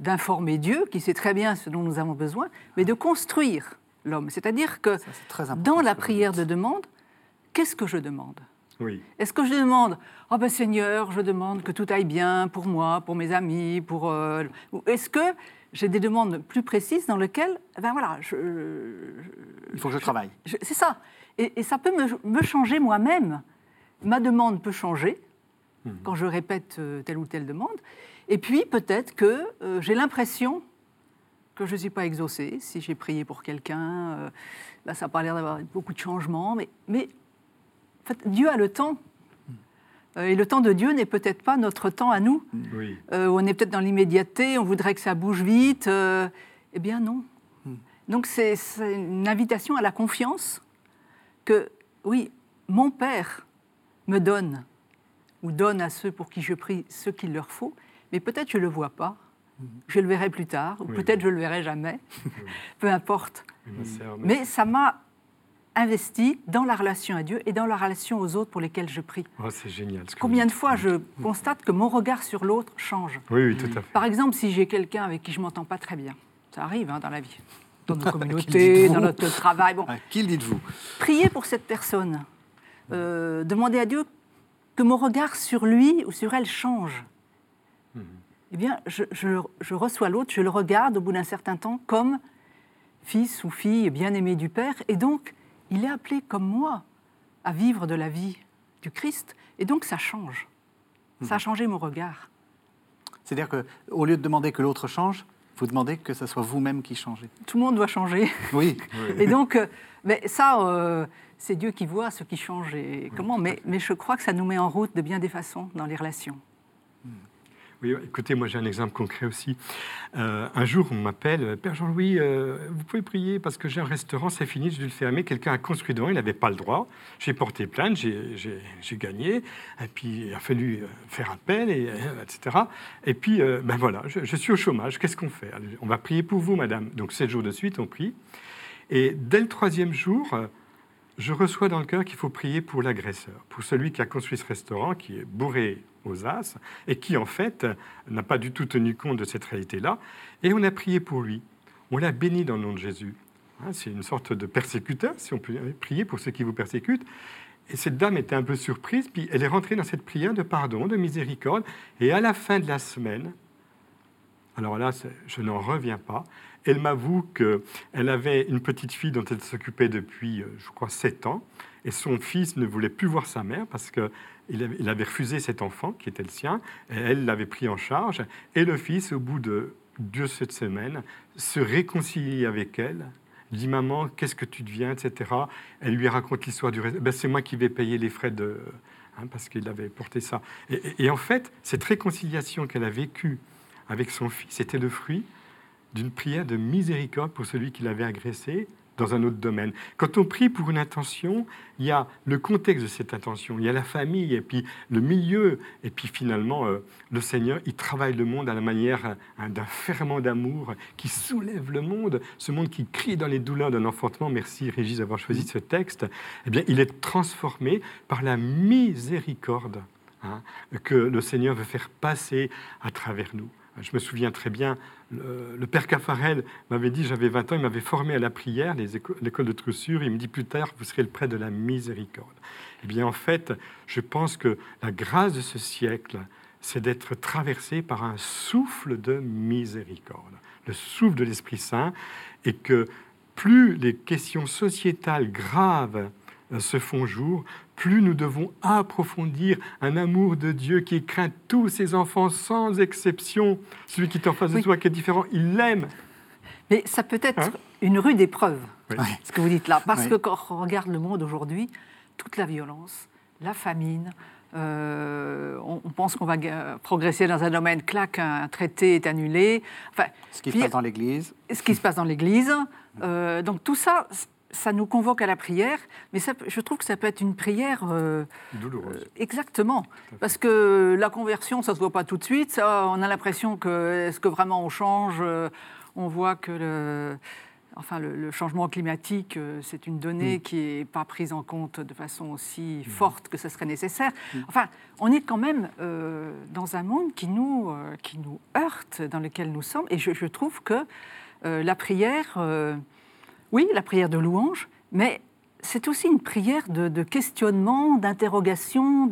S2: d'informer Dieu, qui sait très bien ce dont nous avons besoin, mais de construire l'homme. C'est-à-dire que dans la prière de demande, qu'est-ce que je demande?
S3: Oui.
S2: Est-ce que je demande, oh ben Seigneur, je demande que tout aille bien pour moi, pour mes amis, pour... Euh, est-ce que j'ai des demandes plus précises dans lesquelles, ben voilà, je,
S1: il faut que je, travaille.
S2: C'est ça. Et, ça peut me, changer moi-même. Ma demande peut changer mhm. quand je répète euh, telle ou telle demande. Et puis peut-être que euh, j'ai l'impression que je ne suis pas exaucée. Si j'ai prié pour quelqu'un, euh, ben, ça n'a pas l'air d'avoir beaucoup de changements. Mais, mais en fait, Dieu a le temps et le temps de Dieu n'est peut-être pas notre temps à nous. Euh, on est peut-être dans l'immédiateté, on voudrait que ça bouge vite. Euh, eh bien non. Hmm. Donc c'est une invitation à la confiance que, oui, mon Père me donne, ou donne à ceux pour qui je prie ce qu'il leur faut, mais peut-être je ne le vois pas. Hmm. Je le verrai plus tard, ou peut-être je le verrai jamais. Peu importe. Mais ça m'a investi dans la relation à Dieu et dans la relation aux autres pour lesquels je prie.
S3: Oh, c'est génial.
S2: Combien de fois je constate que mon regard sur l'autre change
S3: Oui, oui, tout à fait.
S2: Par exemple, si j'ai quelqu'un avec qui je m'entends pas très bien, ça arrive hein, dans la vie, dans nos communautés, dans notre travail. Bon.
S1: qui le dites-vous
S2: Priez pour cette personne. Euh, demandez à Dieu que mon regard sur lui ou sur elle change. Mhm. Eh bien, je, je reçois l'autre, je le regarde au bout d'un certain temps comme fils ou fille bien-aimé du Père, et donc il est appelé comme moi à vivre de la vie du Christ, et donc ça change. Ça a mhm. changé mon regard.
S1: C'est-à-dire qu'au lieu de demander que l'autre change, vous demandez que ce soit vous-même qui changez.
S2: Tout le monde doit changer.
S1: Oui.
S2: et donc, euh, mais ça, euh, c'est Dieu qui voit ce qui change et comment. Mais, mais je crois que ça nous met en route de bien des façons dans les relations.
S3: Oui, écoutez, moi j'ai un exemple concret aussi. Euh, un jour, on m'appelle, Père Jean-Louis, euh, vous pouvez prier parce que j'ai un restaurant, c'est fini, je vais le fermer. Quelqu'un a construit devant, il n'avait pas le droit. J'ai porté plainte, j'ai gagné, et puis il a fallu euh, faire appel, et, etc. Et puis, ben voilà, je, suis au chômage, qu'est-ce qu'on fait? On va prier pour vous, madame. Donc sept jours de suite, on prie. Et dès le troisième jour, je reçois dans le cœur qu'il faut prier pour l'agresseur, pour celui qui a construit ce restaurant, qui est bourré et qui en fait n'a pas du tout tenu compte de cette réalité-là. Et on a prié pour lui. On l'a béni dans le nom de Jésus. Hein, c'est une sorte de persécuteur, si on peut prier pour ceux qui vous persécutent. Et cette dame était un peu surprise, puis elle est rentrée dans cette prière de pardon, de miséricorde, et à la fin de la semaine, alors là, je n'en reviens pas, elle m'avoue qu'elle avait une petite fille dont elle s'occupait depuis, euh, je crois, sept ans, et son fils ne voulait plus voir sa mère parce qu'il avait refusé cet enfant qui était le sien, et elle l'avait pris en charge, et le fils, au bout de deux, cette semaine, se réconcilie avec elle, dit maman, qu'est-ce que tu deviens, etc. Elle lui raconte l'histoire du ben, c'est moi qui vais payer les frais de. Hein, parce qu'il avait porté ça. Et, en fait, cette réconciliation qu'elle a vécue avec son fils c'était le fruit d'une prière de miséricorde pour celui qui l'avait agressé, dans un autre domaine. Quand on prie pour une intention, il y a le contexte de cette intention, il y a la famille, et puis le milieu, et puis finalement, euh, le Seigneur, il travaille le monde à la manière hein, d'un ferment d'amour qui soulève le monde, ce monde qui crie dans les douleurs d'un enfantement. Merci Régis d'avoir choisi ce texte. Eh bien, il est transformé par la miséricorde hein, que le Seigneur veut faire passer à travers nous. Je me souviens très bien, le, père Caffarel m'avait dit, j'avais 20 ans, il m'avait formé à la prière, l'école de Troussure, il me dit plus tard, vous serez le prêtre de la miséricorde. Eh bien, en fait, je pense que la grâce de ce siècle, c'est d'être traversé par un souffle de miséricorde, le souffle de l'Esprit Saint, et que plus les questions sociétales graves se font jour, plus nous devons approfondir un amour de Dieu qui craint tous ses enfants sans exception. Celui qui est en face de toi, qui est différent, il l'aime.
S2: Mais ça peut être hein une rude épreuve, ce que vous dites là. Parce que quand on regarde le monde aujourd'hui, toute la violence, la famine, euh, on, pense qu'on va progresser dans un domaine, clac, un traité est annulé.
S1: Enfin, ce qui se passe dans l'Église.
S2: Ce qui se passe dans l'Église. Euh, donc tout ça, ça nous convoque à la prière, mais je trouve que ça peut être une prière
S3: euh, douloureuse. Euh,
S2: exactement, parce que la conversion, ça se voit pas tout de suite. Ça, on a l'impression que est-ce que vraiment on change euh, On voit que le, enfin le, changement climatique, c'est une donnée mm. qui n'est pas prise en compte de façon aussi mm. forte que ce serait nécessaire. Mm. Enfin, on est quand même dans un monde qui nous qui nous heurte, dans lequel nous sommes, et je, je trouve que la prière oui, la prière de louange, mais c'est aussi une prière de, questionnement, d'interrogation,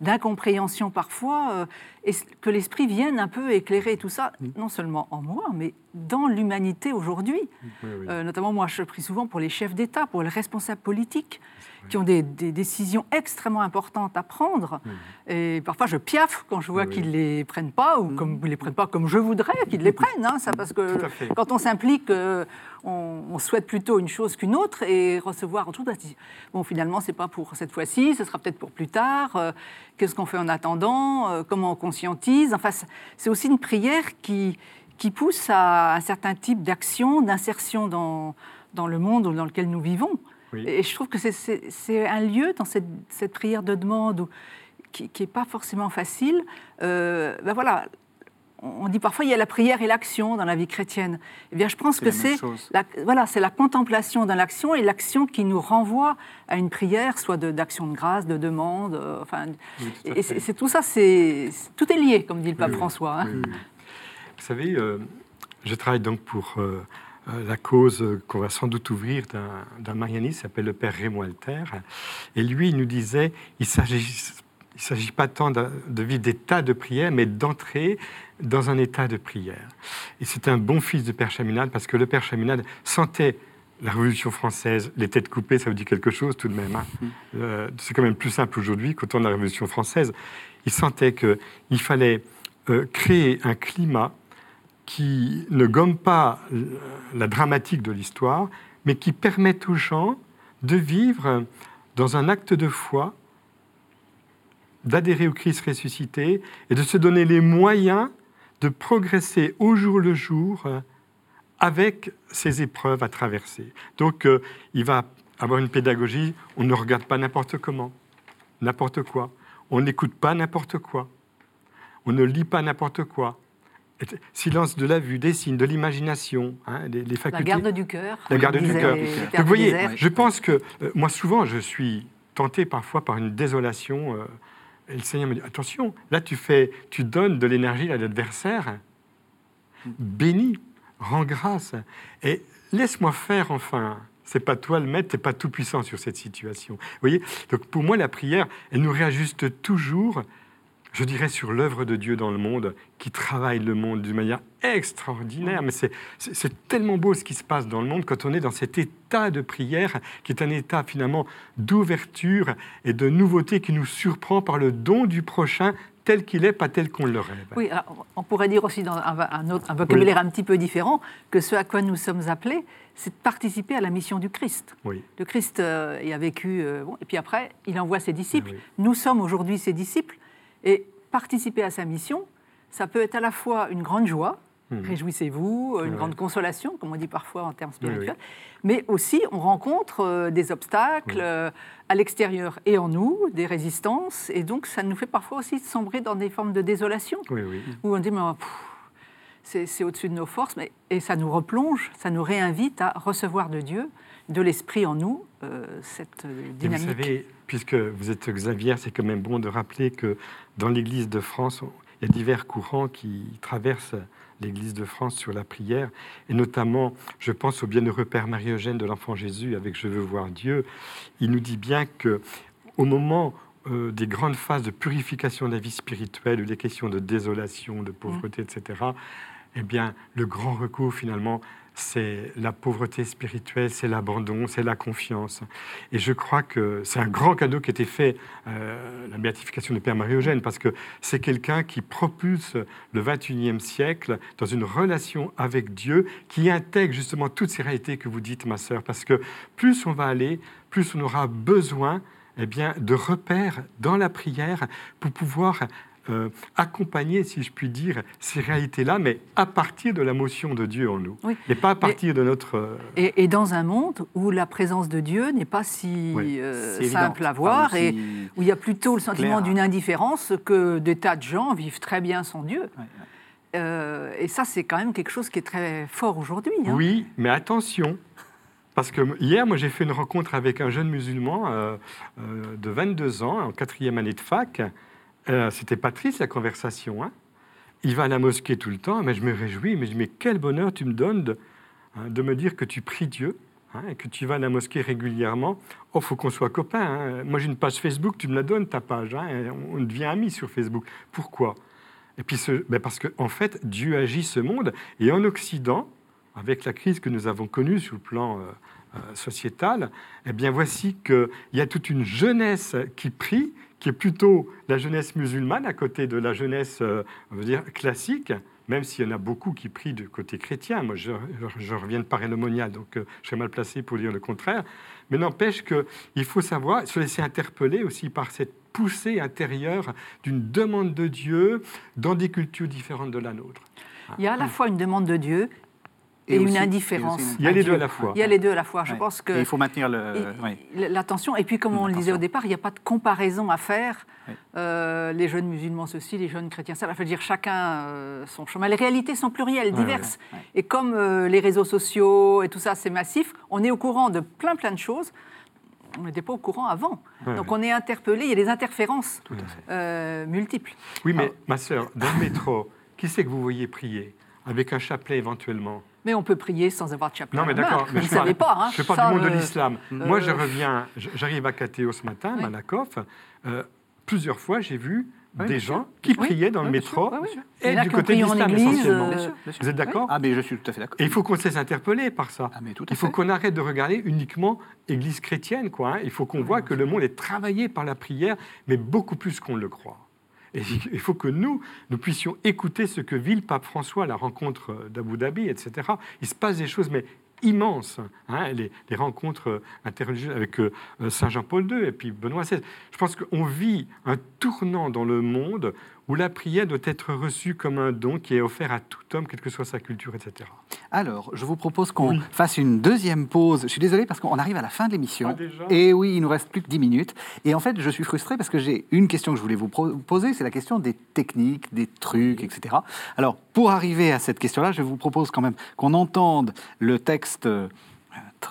S2: d'incompréhension parfois, euh, et que l'Esprit vienne un peu éclairer tout ça, non seulement en moi, mais dans l'humanité aujourd'hui. Euh, notamment, moi, je prie souvent pour les chefs d'État, pour les responsables politiques, qui ont des, décisions extrêmement importantes à prendre. Et parfois, je piaffe quand je vois qu'ils ne les prennent pas, ou comme ne les prennent pas comme je voudrais qu'ils les prennent. Hein, ça, parce que quand on s'implique, euh, on, souhaite plutôt une chose qu'une autre, et recevoir autre chose, bon, finalement, c'est pas pour cette fois-ci, ce sera peut-être pour plus tard. Euh, qu'est-ce qu'on fait en attendant euh, Comment on conscientise Enfin, c'est aussi une prière qui, qui pousse à un certain type d'action, d'insertion dans, dans le monde dans lequel nous vivons. Et je trouve que c'est un lieu dans cette, cette prière de demande qui n'est pas forcément facile. Euh, ben voilà, on dit parfois il y a la prière et l'action dans la vie chrétienne. Eh bien, je pense que c'est la, voilà, c'est la contemplation dans l'action et l'action qui nous renvoie à une prière, soit d'action de, grâce, de demande. Euh, enfin, et c'est tout ça, c'est tout est lié, comme dit le pape François. Hein.
S3: Vous savez, euh, je travaille donc pour euh, la cause qu'on va sans doute ouvrir d'un marianiste s'appelle le père Raymond Alter. Et lui, il nous disait, il s'agit il ne s'agit pas tant de, vivre des tas de prières, mais d'entrer dans un état de prière. Et c'est un bon fils de Père Chaminade, parce que le Père Chaminade sentait la Révolution française, les têtes coupées, ça vous dit quelque chose tout de même. Hein. Mm. Euh, c'est quand même plus simple aujourd'hui qu'au temps de la Révolution française. Il sentait qu'il fallait euh, créer un climat qui ne gomme pas la dramatique de l'histoire, mais qui permette aux gens de vivre dans un acte de foi, d'adhérer au Christ ressuscité et de se donner les moyens de progresser au jour le jour avec ces épreuves à traverser. Donc, euh, il va avoir une pédagogie, on ne regarde pas n'importe comment, n'importe quoi, on n'écoute pas n'importe quoi, on ne lit pas n'importe quoi, silence de la vue, des signes, de l'imagination, hein, les, les, facultés.
S2: La garde du cœur.
S3: La garde du cœur. Donc, vous voyez, je pense que euh, moi, souvent, je suis tenté parfois par une désolation. Euh, et le Seigneur me dit attention, là, tu fais, tu donnes de l'énergie à l'adversaire. Bénis, rends grâce et laisse-moi faire enfin. C'est pas toi le maître, t'es pas tout puissant sur cette situation. Vous voyez Donc pour moi, la prière, elle nous réajuste toujours je dirais, sur l'œuvre de Dieu dans le monde, qui travaille le monde d'une manière extraordinaire. Mais c'est tellement beau ce qui se passe dans le monde quand on est dans cet état de prière, qui est un état finalement d'ouverture et de nouveauté qui nous surprend par le don du prochain tel qu'il est, pas tel qu'on le rêve.
S2: Oui, on pourrait dire aussi dans un, autre, un vocabulaire un petit peu différent que ce à quoi nous sommes appelés, c'est de participer à la mission du Christ.
S3: Oui.
S2: Le Christ euh, y a vécu, euh, et puis après, il envoie ses disciples. Nous sommes aujourd'hui ses disciples. Et participer à sa mission, ça peut être à la fois une grande joie, hmm. réjouissez-vous, une grande consolation, comme on dit parfois en termes spirituels, mais aussi on rencontre euh, des obstacles euh, à l'extérieur et en nous, des résistances, et donc ça nous fait parfois aussi sombrer dans des formes de désolation, où on dit mais c'est au-dessus de nos forces, mais, et ça nous replonge, ça nous réinvite à recevoir de Dieu, de l'esprit en nous, euh, cette dynamique
S3: puisque vous êtes Xavier, c'est quand même bon de rappeler que dans l'Église de France, il y a divers courants qui traversent l'Église de France sur la prière, et notamment, je pense au bienheureux Père Marie-Eugène de l'Enfant Jésus avec Je veux voir Dieu. Il nous dit bien que au moment euh, des grandes phases de purification de la vie spirituelle, ou des questions de désolation, de pauvreté, etc., eh bien, le grand recours finalement, c'est la pauvreté spirituelle, c'est l'abandon, c'est la confiance. Et je crois que c'est un grand cadeau qui a été fait, euh, la béatification de Père Marie-Eugène, parce que c'est quelqu'un qui propulse le 21e siècle dans une relation avec Dieu qui intègre justement toutes ces réalités que vous dites, ma sœur, parce que plus on va aller, plus on aura besoin eh bien, de repères dans la prière pour pouvoir euh, accompagner, si je puis dire, ces réalités-là, mais à partir de la motion de Dieu en nous, et pas à partir de notre... Euh,
S2: et, dans un monde où la présence de Dieu n'est pas si euh, simple à voir, et où il y a plutôt le sentiment d'une indifférence que des tas de gens vivent très bien sans Dieu. et ça, c'est quand même quelque chose qui est très fort aujourd'hui.
S3: Hein. Oui, mais attention, parce que hier, moi, j'ai fait une rencontre avec un jeune musulman de 22 ans, en quatrième année de fac, euh, c'était pas triste la conversation. Hein. il va à la mosquée tout le temps, mais je me réjouis, mais mais quel bonheur tu me donnes de, hein, me dire que tu pries Dieu hein, et que tu vas à la mosquée régulièrement. Oh, faut qu'on soit copains. Moi, j'ai une page Facebook, tu me la donnes, ta page. on devient amis sur Facebook. Pourquoi? Et puis, ben parce qu'en en fait, Dieu agit ce monde. Et en Occident, avec la crise que nous avons connue sur le plan euh, euh, sociétal, eh bien, voici qu'il y a toute une jeunesse qui prie, qui est plutôt la jeunesse musulmane à côté de la jeunesse, euh, on veut dire, classique, même s'il y en a beaucoup qui prient du côté chrétien. Moi, je, reviens de Paris donc euh, je serais mal placé pour dire le contraire. Mais n'empêche qu'il faut savoir, se laisser interpeller aussi par cette poussée intérieure d'une demande de Dieu dans des cultures différentes de la nôtre.
S2: Il y a à la fois une demande de Dieu et, une indifférence.
S3: il y a les deux à la fois.
S2: Il y a les deux à la fois. Je pense que
S1: il faut maintenir
S2: l'attention. Et puis, comme on le disait au départ, il n'y a pas de comparaison à faire. Euh, les jeunes musulmans ceci, les jeunes chrétiens ça. Ça veut dire chacun euh, son chemin. Les réalités sont plurielles, diverses. Et comme euh, les réseaux sociaux et tout ça, c'est massif, on est au courant de plein plein de choses. On n'était pas au courant avant. Donc on est interpellé. Il y a des interférences multiples.
S3: Oui, mais ma sœur, dans le métro, qui c'est que vous voyez prier? Avec un chapelet éventuellement?
S2: Mais on peut prier sans avoir de chapelet.
S3: Non, mais d'accord.
S2: Vous ne savez pas. Hein,
S3: je parle du monde de euh, l'islam. Moi, je euh, reviens, j'arrive à Catéo ce matin, Malakoff. Euh, plusieurs fois, j'ai vu des gens qui priaient dans le métro et du côté de l'islam essentiellement. Vous êtes d'accord
S1: Ah, mais je suis tout à fait d'accord.
S3: Et il faut qu'on se laisse interpeller par ça. Ah, mais tout à il faut qu'on arrête de regarder uniquement Église chrétienne. Quoi, hein. Il faut qu'on voit que le monde est travaillé par la prière, mais beaucoup plus qu'on le croit. Il faut que nous, nous puissions écouter ce que vit le pape François à la rencontre d'Abu Dhabi, etc. Il se passe des choses, mais immenses, hein, les, rencontres interreligieuses avec euh, Saint Jean-Paul II et puis Benoît XVI. Je pense qu'on vit un tournant dans le monde où la prière doit être reçue comme un don qui est offert à tout homme, quelle que soit sa culture, etc.
S1: Alors, je vous propose qu'on fasse une deuxième pause. Je suis désolé parce qu'on arrive à la fin de l'émission.
S3: Ah,
S1: et oui, il nous reste plus que 10 minutes. Et en fait, je suis frustré parce que j'ai une question que je voulais vous poser, c'est la question des techniques, des trucs, etc. Alors, pour arriver à cette question-là, je vous propose quand même qu'on entende le texte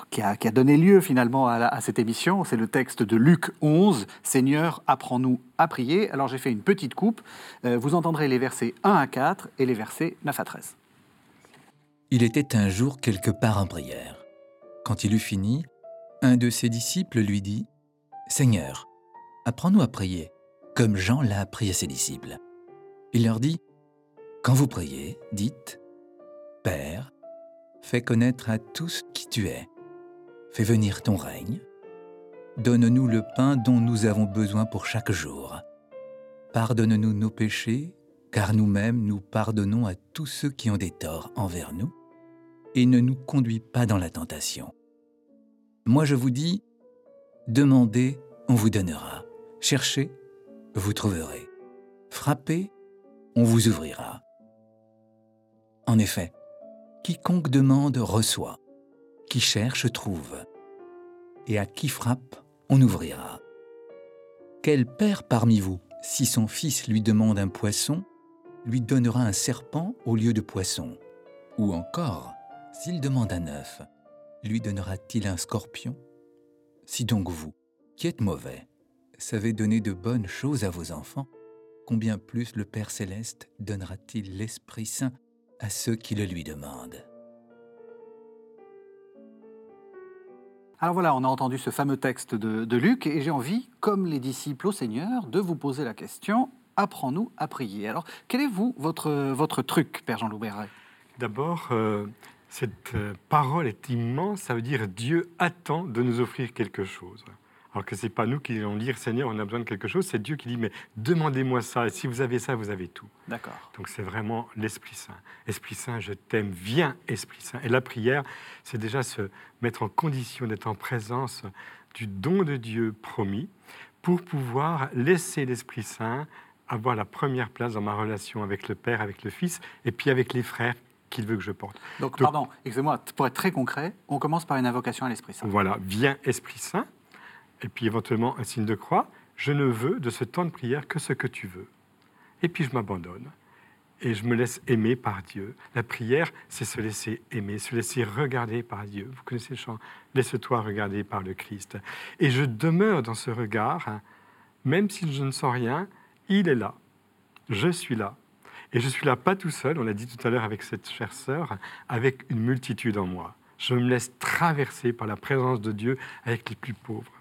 S1: qui a, donné lieu finalement à cette émission. C'est le texte de Luc 11, Seigneur, apprends-nous à prier. Alors, j'ai fait une petite coupe. Euh, vous entendrez les versets 1 à 4 et les versets 9 à 13.
S4: Il était un jour quelque part en prière. Quand il eut fini, un de ses disciples lui dit Seigneur, apprends-nous à prier, comme Jean l'a appris à ses disciples. Il leur dit Quand vous priez, dites Père, fais connaître à tous qui tu es. Fais venir ton règne. Donne-nous le pain dont nous avons besoin pour chaque jour. Pardonne-nous nos péchés, car nous-mêmes nous pardonnons à tous ceux qui ont des torts envers nous, et ne nous conduis pas dans la tentation. Moi je vous dis, demandez, on vous donnera. Cherchez, vous trouverez. Frappez, on vous ouvrira. En effet, quiconque demande reçoit, qui cherche trouve, et à qui frappe, on ouvrira. Quel père parmi vous, si son fils lui demande un poisson, lui donnera un serpent au lieu de poisson? Ou encore, s'il demande un œuf, lui donnera-t-il un scorpion? Si donc vous, qui êtes mauvais, savez donner de bonnes choses à vos enfants, combien plus le Père céleste donnera-t-il l'Esprit Saint à ceux qui le lui demandent?
S1: Alors voilà, on a entendu ce fameux texte de, Luc et j'ai envie, comme les disciples au Seigneur, de vous poser la question apprends-nous à prier. Alors, quel est vous votre, votre truc, Père Jean Loubert
S3: D'abord, euh, cette euh, parole est immense, ça veut dire Dieu attend de nous offrir quelque chose. Alors que ce n'est pas nous qui allons dire Seigneur, on a besoin de quelque chose, c'est Dieu qui dit mais demandez-moi ça, et si vous avez ça, vous avez tout.
S1: D'accord.
S3: Donc c'est vraiment l'Esprit Saint. Esprit Saint, je t'aime, viens Esprit Saint. Et la prière, c'est déjà se mettre en condition d'être en présence du don de Dieu promis pour pouvoir laisser l'Esprit Saint avoir la première place dans ma relation avec le Père, avec le Fils, et puis avec les frères qu'il veut que je porte.
S1: Donc,
S3: Donc-
S1: pardon, excusez-moi, pour être très concret, on commence par une invocation à l'Esprit Saint.
S3: Voilà, viens Esprit Saint, et puis éventuellement un signe de croix. Je ne veux de ce temps de prière que ce que tu veux. Et puis je m'abandonne. Et je me laisse aimer par Dieu. La prière, c'est se laisser aimer, se laisser regarder par Dieu. Vous connaissez le chant Laisse-toi regarder par le Christ. Et je demeure dans ce regard, hein, même si je ne sens rien, il est là. Je suis là. Et je suis là pas tout seul, on l'a dit tout à l'heure avec cette chère sœur, avec une multitude en moi. Je me laisse traverser par la présence de Dieu avec les plus pauvres.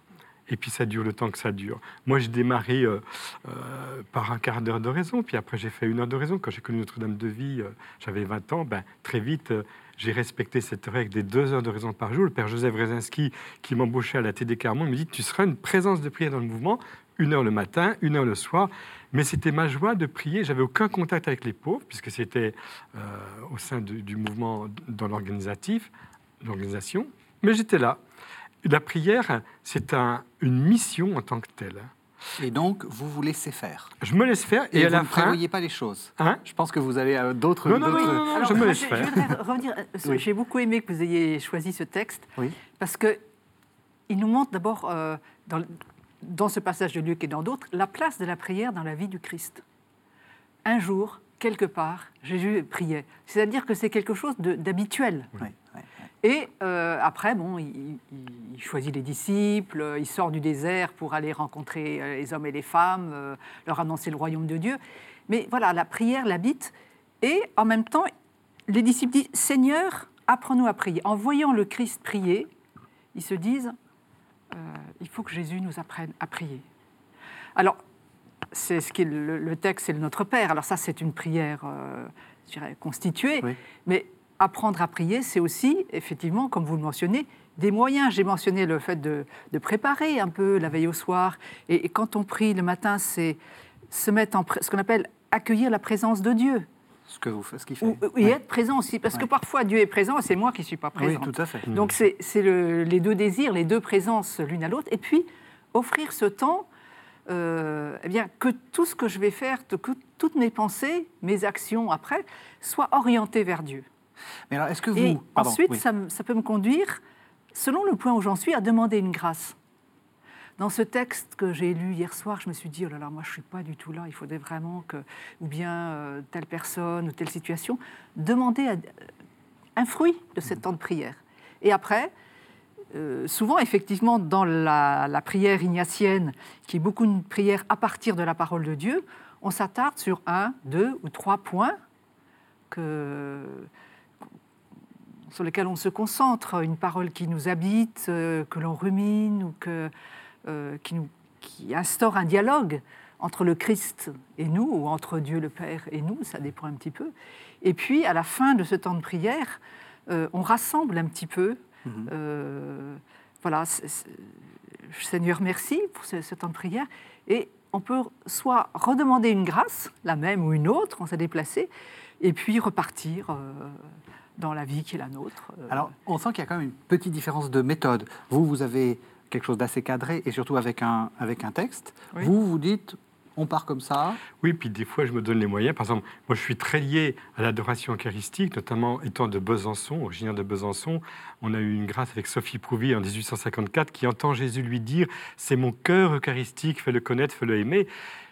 S3: Et puis ça dure le temps que ça dure. Moi, j'ai démarré euh, euh, par un quart d'heure d'oraison, puis après j'ai fait une heure d'oraison. Quand j'ai connu Notre-Dame de Vie, euh, j'avais 20 ans, ben, très vite, j'ai respecté cette règle des deux heures d'oraison par jour. Le père Joseph Rezinski, qui m'embauchait à la TD Carmont, me dit Tu seras une présence de prière dans le mouvement, une heure le matin, une heure le soir. Mais c'était ma joie de prier. J'avais aucun contact avec les pauvres, puisque c'était au sein du mouvement, dans l'organisatif, l'organisation. Mais j'étais là. La prière, c'est un- une mission en tant que telle.
S1: Et donc, vous vous laissez faire.
S3: Je me laisse faire et,
S1: Et,
S3: à
S1: vous
S3: la
S1: ne
S3: fin.
S1: prévoyez pas les choses.
S3: Hein
S1: Je pense que vous avez euh, d'autres...
S3: Non, non, non, non, non,
S2: Alors,
S3: je me laisse
S2: je,
S3: faire.
S2: je voudrais revenir. euh,
S1: Oui.
S2: J'ai beaucoup aimé que vous ayez choisi ce texte
S1: Oui.
S2: parce que il nous montre d'abord euh, dans, dans ce passage de Luc et dans d'autres la place de la prière dans la vie du Christ. Un jour, quelque part, Jésus priait. C'est-à-dire que c'est quelque chose de- d'habituel.
S1: Oui, oui.
S2: Et euh, après, bon, il, choisit les disciples, euh, il sort du désert pour aller rencontrer euh, les hommes et les femmes, leur annoncer le royaume de Dieu. Mais voilà, la prière l'habite. Et en même temps, les disciples disent Seigneur, apprends-nous à prier. En voyant le Christ prier, ils se disent euh, Il faut que Jésus nous apprenne à prier. Alors, c'est ce qui le, le texte, c'est le Notre Père. Alors, ça, c'est une prière, euh, je dirais, constituée.
S1: Oui.
S2: Mais apprendre à prier, c'est aussi, effectivement, comme vous le mentionnez, des moyens. J'ai mentionné le fait de, de préparer un peu la veille au soir. Et, et quand on prie le matin, c'est se mettre en ce qu'on appelle accueillir la présence de Dieu.
S1: Ce que vous, ce qu'il fait.
S2: Ou, et
S1: Oui.
S2: être présent aussi. Parce que parfois, Dieu est présent et c'est moi qui ne suis pas
S1: Oui,
S2: présente.
S1: tout à fait.
S2: Donc c'est c'est le- les deux désirs, les deux présences l'une à l'autre, et puis offrir ce temps euh, eh bien, que tout ce que je vais faire, que toutes mes pensées, mes actions après, soient orientées vers Dieu.
S1: Mais alors, est-ce que vous...
S2: Et ensuite, ça, ça, peut me conduire, selon le point où j'en suis, à demander une grâce. Dans ce texte que j'ai lu hier soir, je me suis dit, oh là là, moi je ne suis pas du tout là, il faudrait vraiment que, ou bien euh, telle personne ou telle situation, demander un fruit de ce temps de prière. Et après, euh, souvent, effectivement, dans la, prière ignatienne, qui est beaucoup une prière à partir de la parole de Dieu, on s'attarde sur un, deux ou trois points que, sur lesquels on se concentre, une parole qui nous habite, euh, que l'on rumine ou que, euh, qui, nous, qui instaure un dialogue entre le Christ et nous, ou entre Dieu le Père et nous, ça dépend un petit peu. Et puis, à la fin de ce temps de prière, on rassemble un petit peu Mhm. Euh, voilà, Seigneur, merci pour ce, temps de prière. Et on peut soit redemander une grâce, la même ou une autre, on s'est déplacé, et puis repartir euh, dans la vie qui est la nôtre.
S1: Euh. Alors, on sent qu'il y a quand même une petite différence de méthode. Vous, vous avez quelque chose d'assez cadré et surtout avec un, avec un texte. Vous, vous dites, on part comme ça
S3: Oui, puis des fois, je me donne les moyens. Par exemple, moi, je suis très lié à l'adoration eucharistique, notamment étant de Besançon, originaire de Besançon. On a eu une grâce avec Sophie Prouvi en 1854 qui entend Jésus lui dire C'est mon cœur eucharistique, fais-le connaître, fais-le aimer.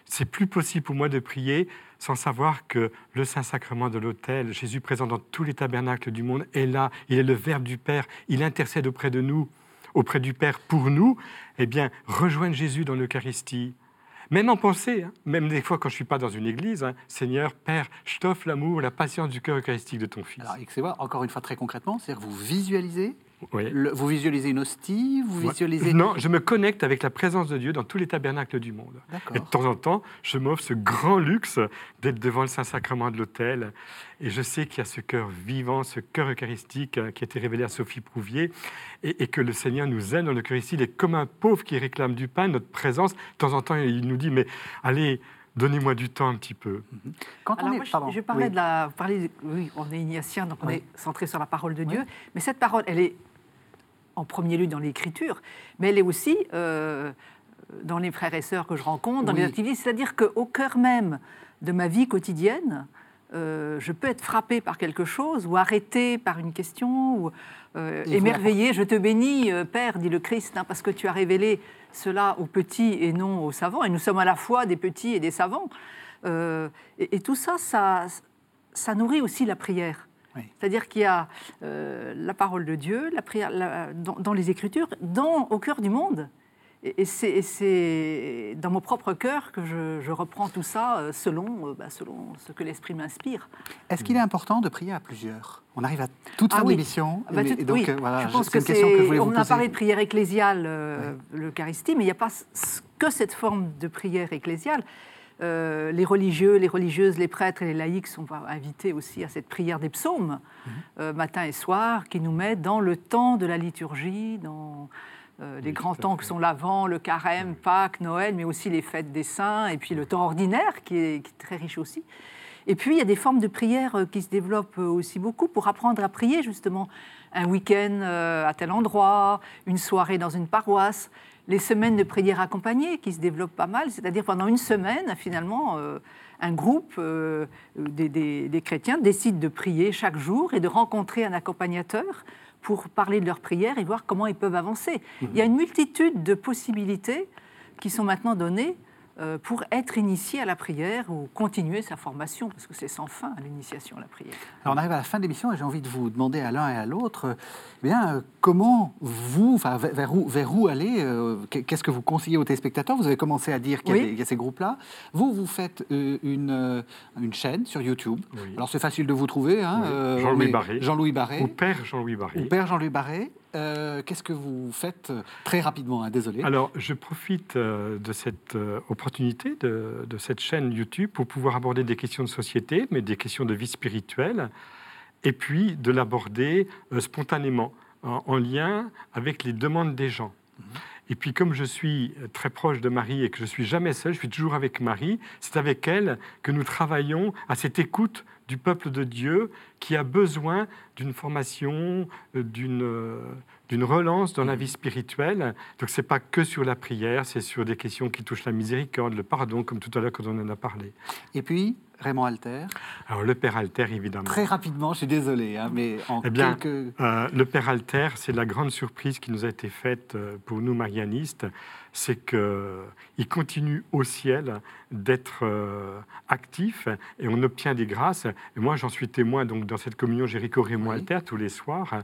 S3: C'est plus possible pour moi de prier sans savoir que le Saint-Sacrement de l'autel, Jésus présent dans tous les tabernacles du monde, est là. Il est le Verbe du Père. Il intercède auprès de nous, auprès du Père pour nous. Eh bien, rejoindre Jésus dans l'Eucharistie, même en pensée, hein. même des fois quand je ne suis pas dans une église, hein, Seigneur, Père, je t'offre l'amour, la patience du cœur eucharistique de ton Fils.
S1: Alors, encore une fois très concrètement, c'est-à-dire que vous visualisez vous visualisez une hostie Vous visualisez
S3: Non, je me connecte avec la présence de Dieu dans tous les tabernacles du monde. Et de temps en temps, je m'offre ce grand luxe d'être devant le Saint-Sacrement de l'autel. Et je sais qu'il y a ce cœur vivant, ce cœur eucharistique euh, qui a été révélé à Sophie Prouvier, et, que le Seigneur nous aime dans l'Eucharistie. Il est comme un pauvre qui réclame du pain, notre présence. De temps en temps, il nous dit, mais allez, Donnez-moi du temps un petit peu.
S2: Mhm. Quand on est, je, parlais de la, oui, on est ignatien, donc on est centré sur la parole de Dieu. Mais cette parole, elle est en premier lieu dans l'écriture, mais elle est aussi euh, dans les frères et sœurs que je rencontre, dans les activités. C'est-à-dire qu'au cœur même de ma vie quotidienne, euh, je peux être frappé par quelque chose ou arrêté par une question ou euh, émerveillé. Je te bénis, Père, dit le Christ, hein, parce que tu as révélé cela aux petits et non aux savants. Et nous sommes à la fois des petits et des savants. Et, tout ça, ça, ça nourrit aussi la prière. C'est-à-dire qu'il y a euh, la parole de Dieu, la prière dans, les Écritures, dans, au cœur du monde. Et, c'est dans mon propre cœur que je, reprends tout ça euh, selon, euh, bah, selon ce que l'Esprit m'inspire.
S1: Est-ce qu'il est important de prier à plusieurs? On arrive à toute fin ah, oui. d'émission.
S2: Ah, bah, oui. je pense que c'est. On a parlé de prière ecclésiale, l'Eucharistie, mais il n'y a pas que cette forme de prière ecclésiale. Euh, les religieux, les religieuses, les prêtres et les laïcs sont invités aussi à cette prière des psaumes, mhm. euh, matin et soir, qui nous met dans le temps de la liturgie, dans euh, les grands temps que sont l'Avent, le Carême, Pâques, Noël, mais aussi les fêtes des saints, et puis le temps ordinaire, qui est, très riche aussi. Et puis, il y a des formes de prière qui se développent aussi beaucoup pour apprendre à prier, justement. Un week-end à tel endroit, une soirée dans une paroisse les semaines de prière accompagnée qui se développent pas mal, c'est-à-dire pendant une semaine, finalement, euh, un groupe euh, des, chrétiens décide de prier chaque jour et de rencontrer un accompagnateur pour parler de leur prière et voir comment ils peuvent avancer. Mmh. Il y a une multitude de possibilités qui sont maintenant données euh, pour être initié à la prière ou continuer sa formation, parce que c'est sans fin l'initiation à la prière.
S1: Alors on arrive à la fin de l'émission et j'ai envie de vous demander à l'un et à l'autre, eh bien, euh, comment vous, enfin, vers où, vers où aller euh, Qu'est-ce que vous conseillez aux téléspectateurs? Vous avez commencé à dire qu'il y, a ces groupes-là. Vous, vous faites une, une chaîne sur YouTube. Alors c'est facile de vous trouver. Hein,
S3: Jean-Louis Barré.
S1: Jean-Louis Barré.
S3: Ou Père Jean-Louis Barré.
S1: Ou Père Jean-Louis Barré. Euh, qu'est-ce que vous faites euh, très rapidement hein, Désolé.
S3: Alors, je profite euh, de cette opportunité de, cette chaîne YouTube pour pouvoir aborder des questions de société, mais des questions de vie spirituelle, et puis de l'aborder spontanément, en, lien avec les demandes des gens. Mhm. Et puis, comme je suis très proche de Marie et que je suis jamais seul, je suis toujours avec Marie, c'est avec elle que nous travaillons à cette écoute du peuple de Dieu qui a besoin d'une formation, d'une d'une relance dans la vie spirituelle. Donc c'est pas que sur la prière, c'est sur des questions qui touchent la miséricorde, le pardon, comme tout à l'heure quand on en a parlé.
S1: Et puis, Raymond Alter
S3: Alors le Père Alter, évidemment.
S1: Très rapidement, je suis désolé, hein, mais en
S3: eh bien,
S1: quelques...
S3: euh, le Père Alter, c'est la grande surprise qui nous a été faite euh, pour nous marianistes, c'est qu'il continue au ciel d'être euh, actif et on obtient des grâces. Et moi, j'en suis témoin donc dans cette communion Jéricho Raymond Alter tous les soirs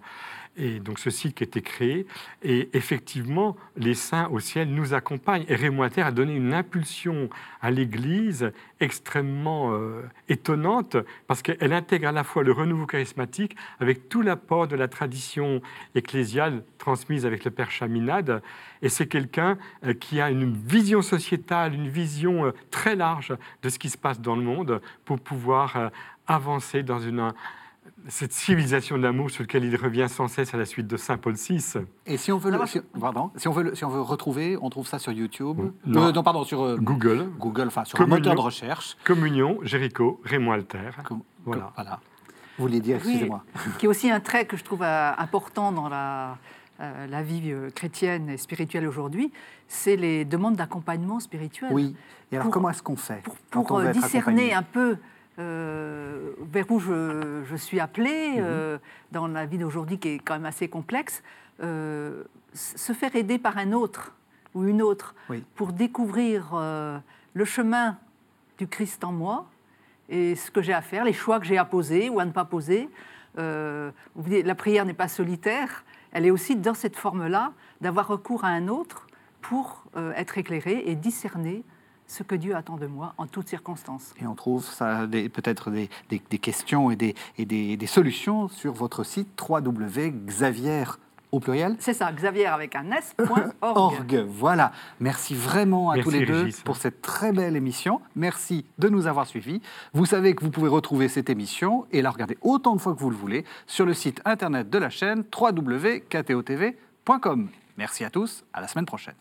S3: et donc ce site qui a été créé. Et effectivement, les saints au ciel nous accompagnent. Et Raymond Alter a donné une impulsion à l'Église extrêmement euh, étonnante parce qu'elle intègre à la fois le renouveau charismatique avec tout l'apport de la tradition ecclésiale transmise avec le Père Chaminade. Et c'est quelqu'un euh, qui a une vision sociétale, une vision euh, très large de ce qui se passe dans le monde pour pouvoir avancer dans une cette civilisation d'amour sur laquelle il revient sans cesse à la suite de Saint Paul VI.
S1: Et si on veut, le, si, pardon, si on veut, si on veut retrouver, on trouve ça sur YouTube Non, euh, non pardon, sur euh,
S3: Google.
S1: Google, enfin sur Communion, un moteur de recherche.
S3: Communion, Jéricho, Raymond Alter.
S1: voilà. voilà. Vous voulez dire, excusez-moi.
S2: qui est aussi un trait que je trouve euh, important dans la, la vie chrétienne et spirituelle aujourd'hui, c'est les demandes d'accompagnement spirituel.
S1: Oui. Et alors, comment est-ce qu'on fait
S2: Pour, pour discerner un peu euh, vers où je, suis appelée mhm. euh, dans la vie d'aujourd'hui qui est quand même assez complexe, euh, se faire aider par un autre ou une autre pour découvrir le chemin du Christ en moi et ce que j'ai à faire, les choix que j'ai à poser ou à ne pas poser. la prière n'est pas solitaire, elle est aussi dans cette forme-là d'avoir recours à un autre pour être éclairé et discerner ce que Dieu attend de moi en toutes circonstances.
S1: Et on trouve ça peut-être des, questions et, des, et des, solutions sur votre site www.xavier au pluriel
S2: C'est ça, Xavier avec un s.org.
S1: voilà. Merci vraiment à tous les deux pour cette très belle émission. Merci de nous avoir suivis. Vous savez que vous pouvez retrouver cette émission et la regarder autant de fois que vous le voulez sur le site internet de la chaîne www.ktotv.com. Merci à tous, à la semaine prochaine.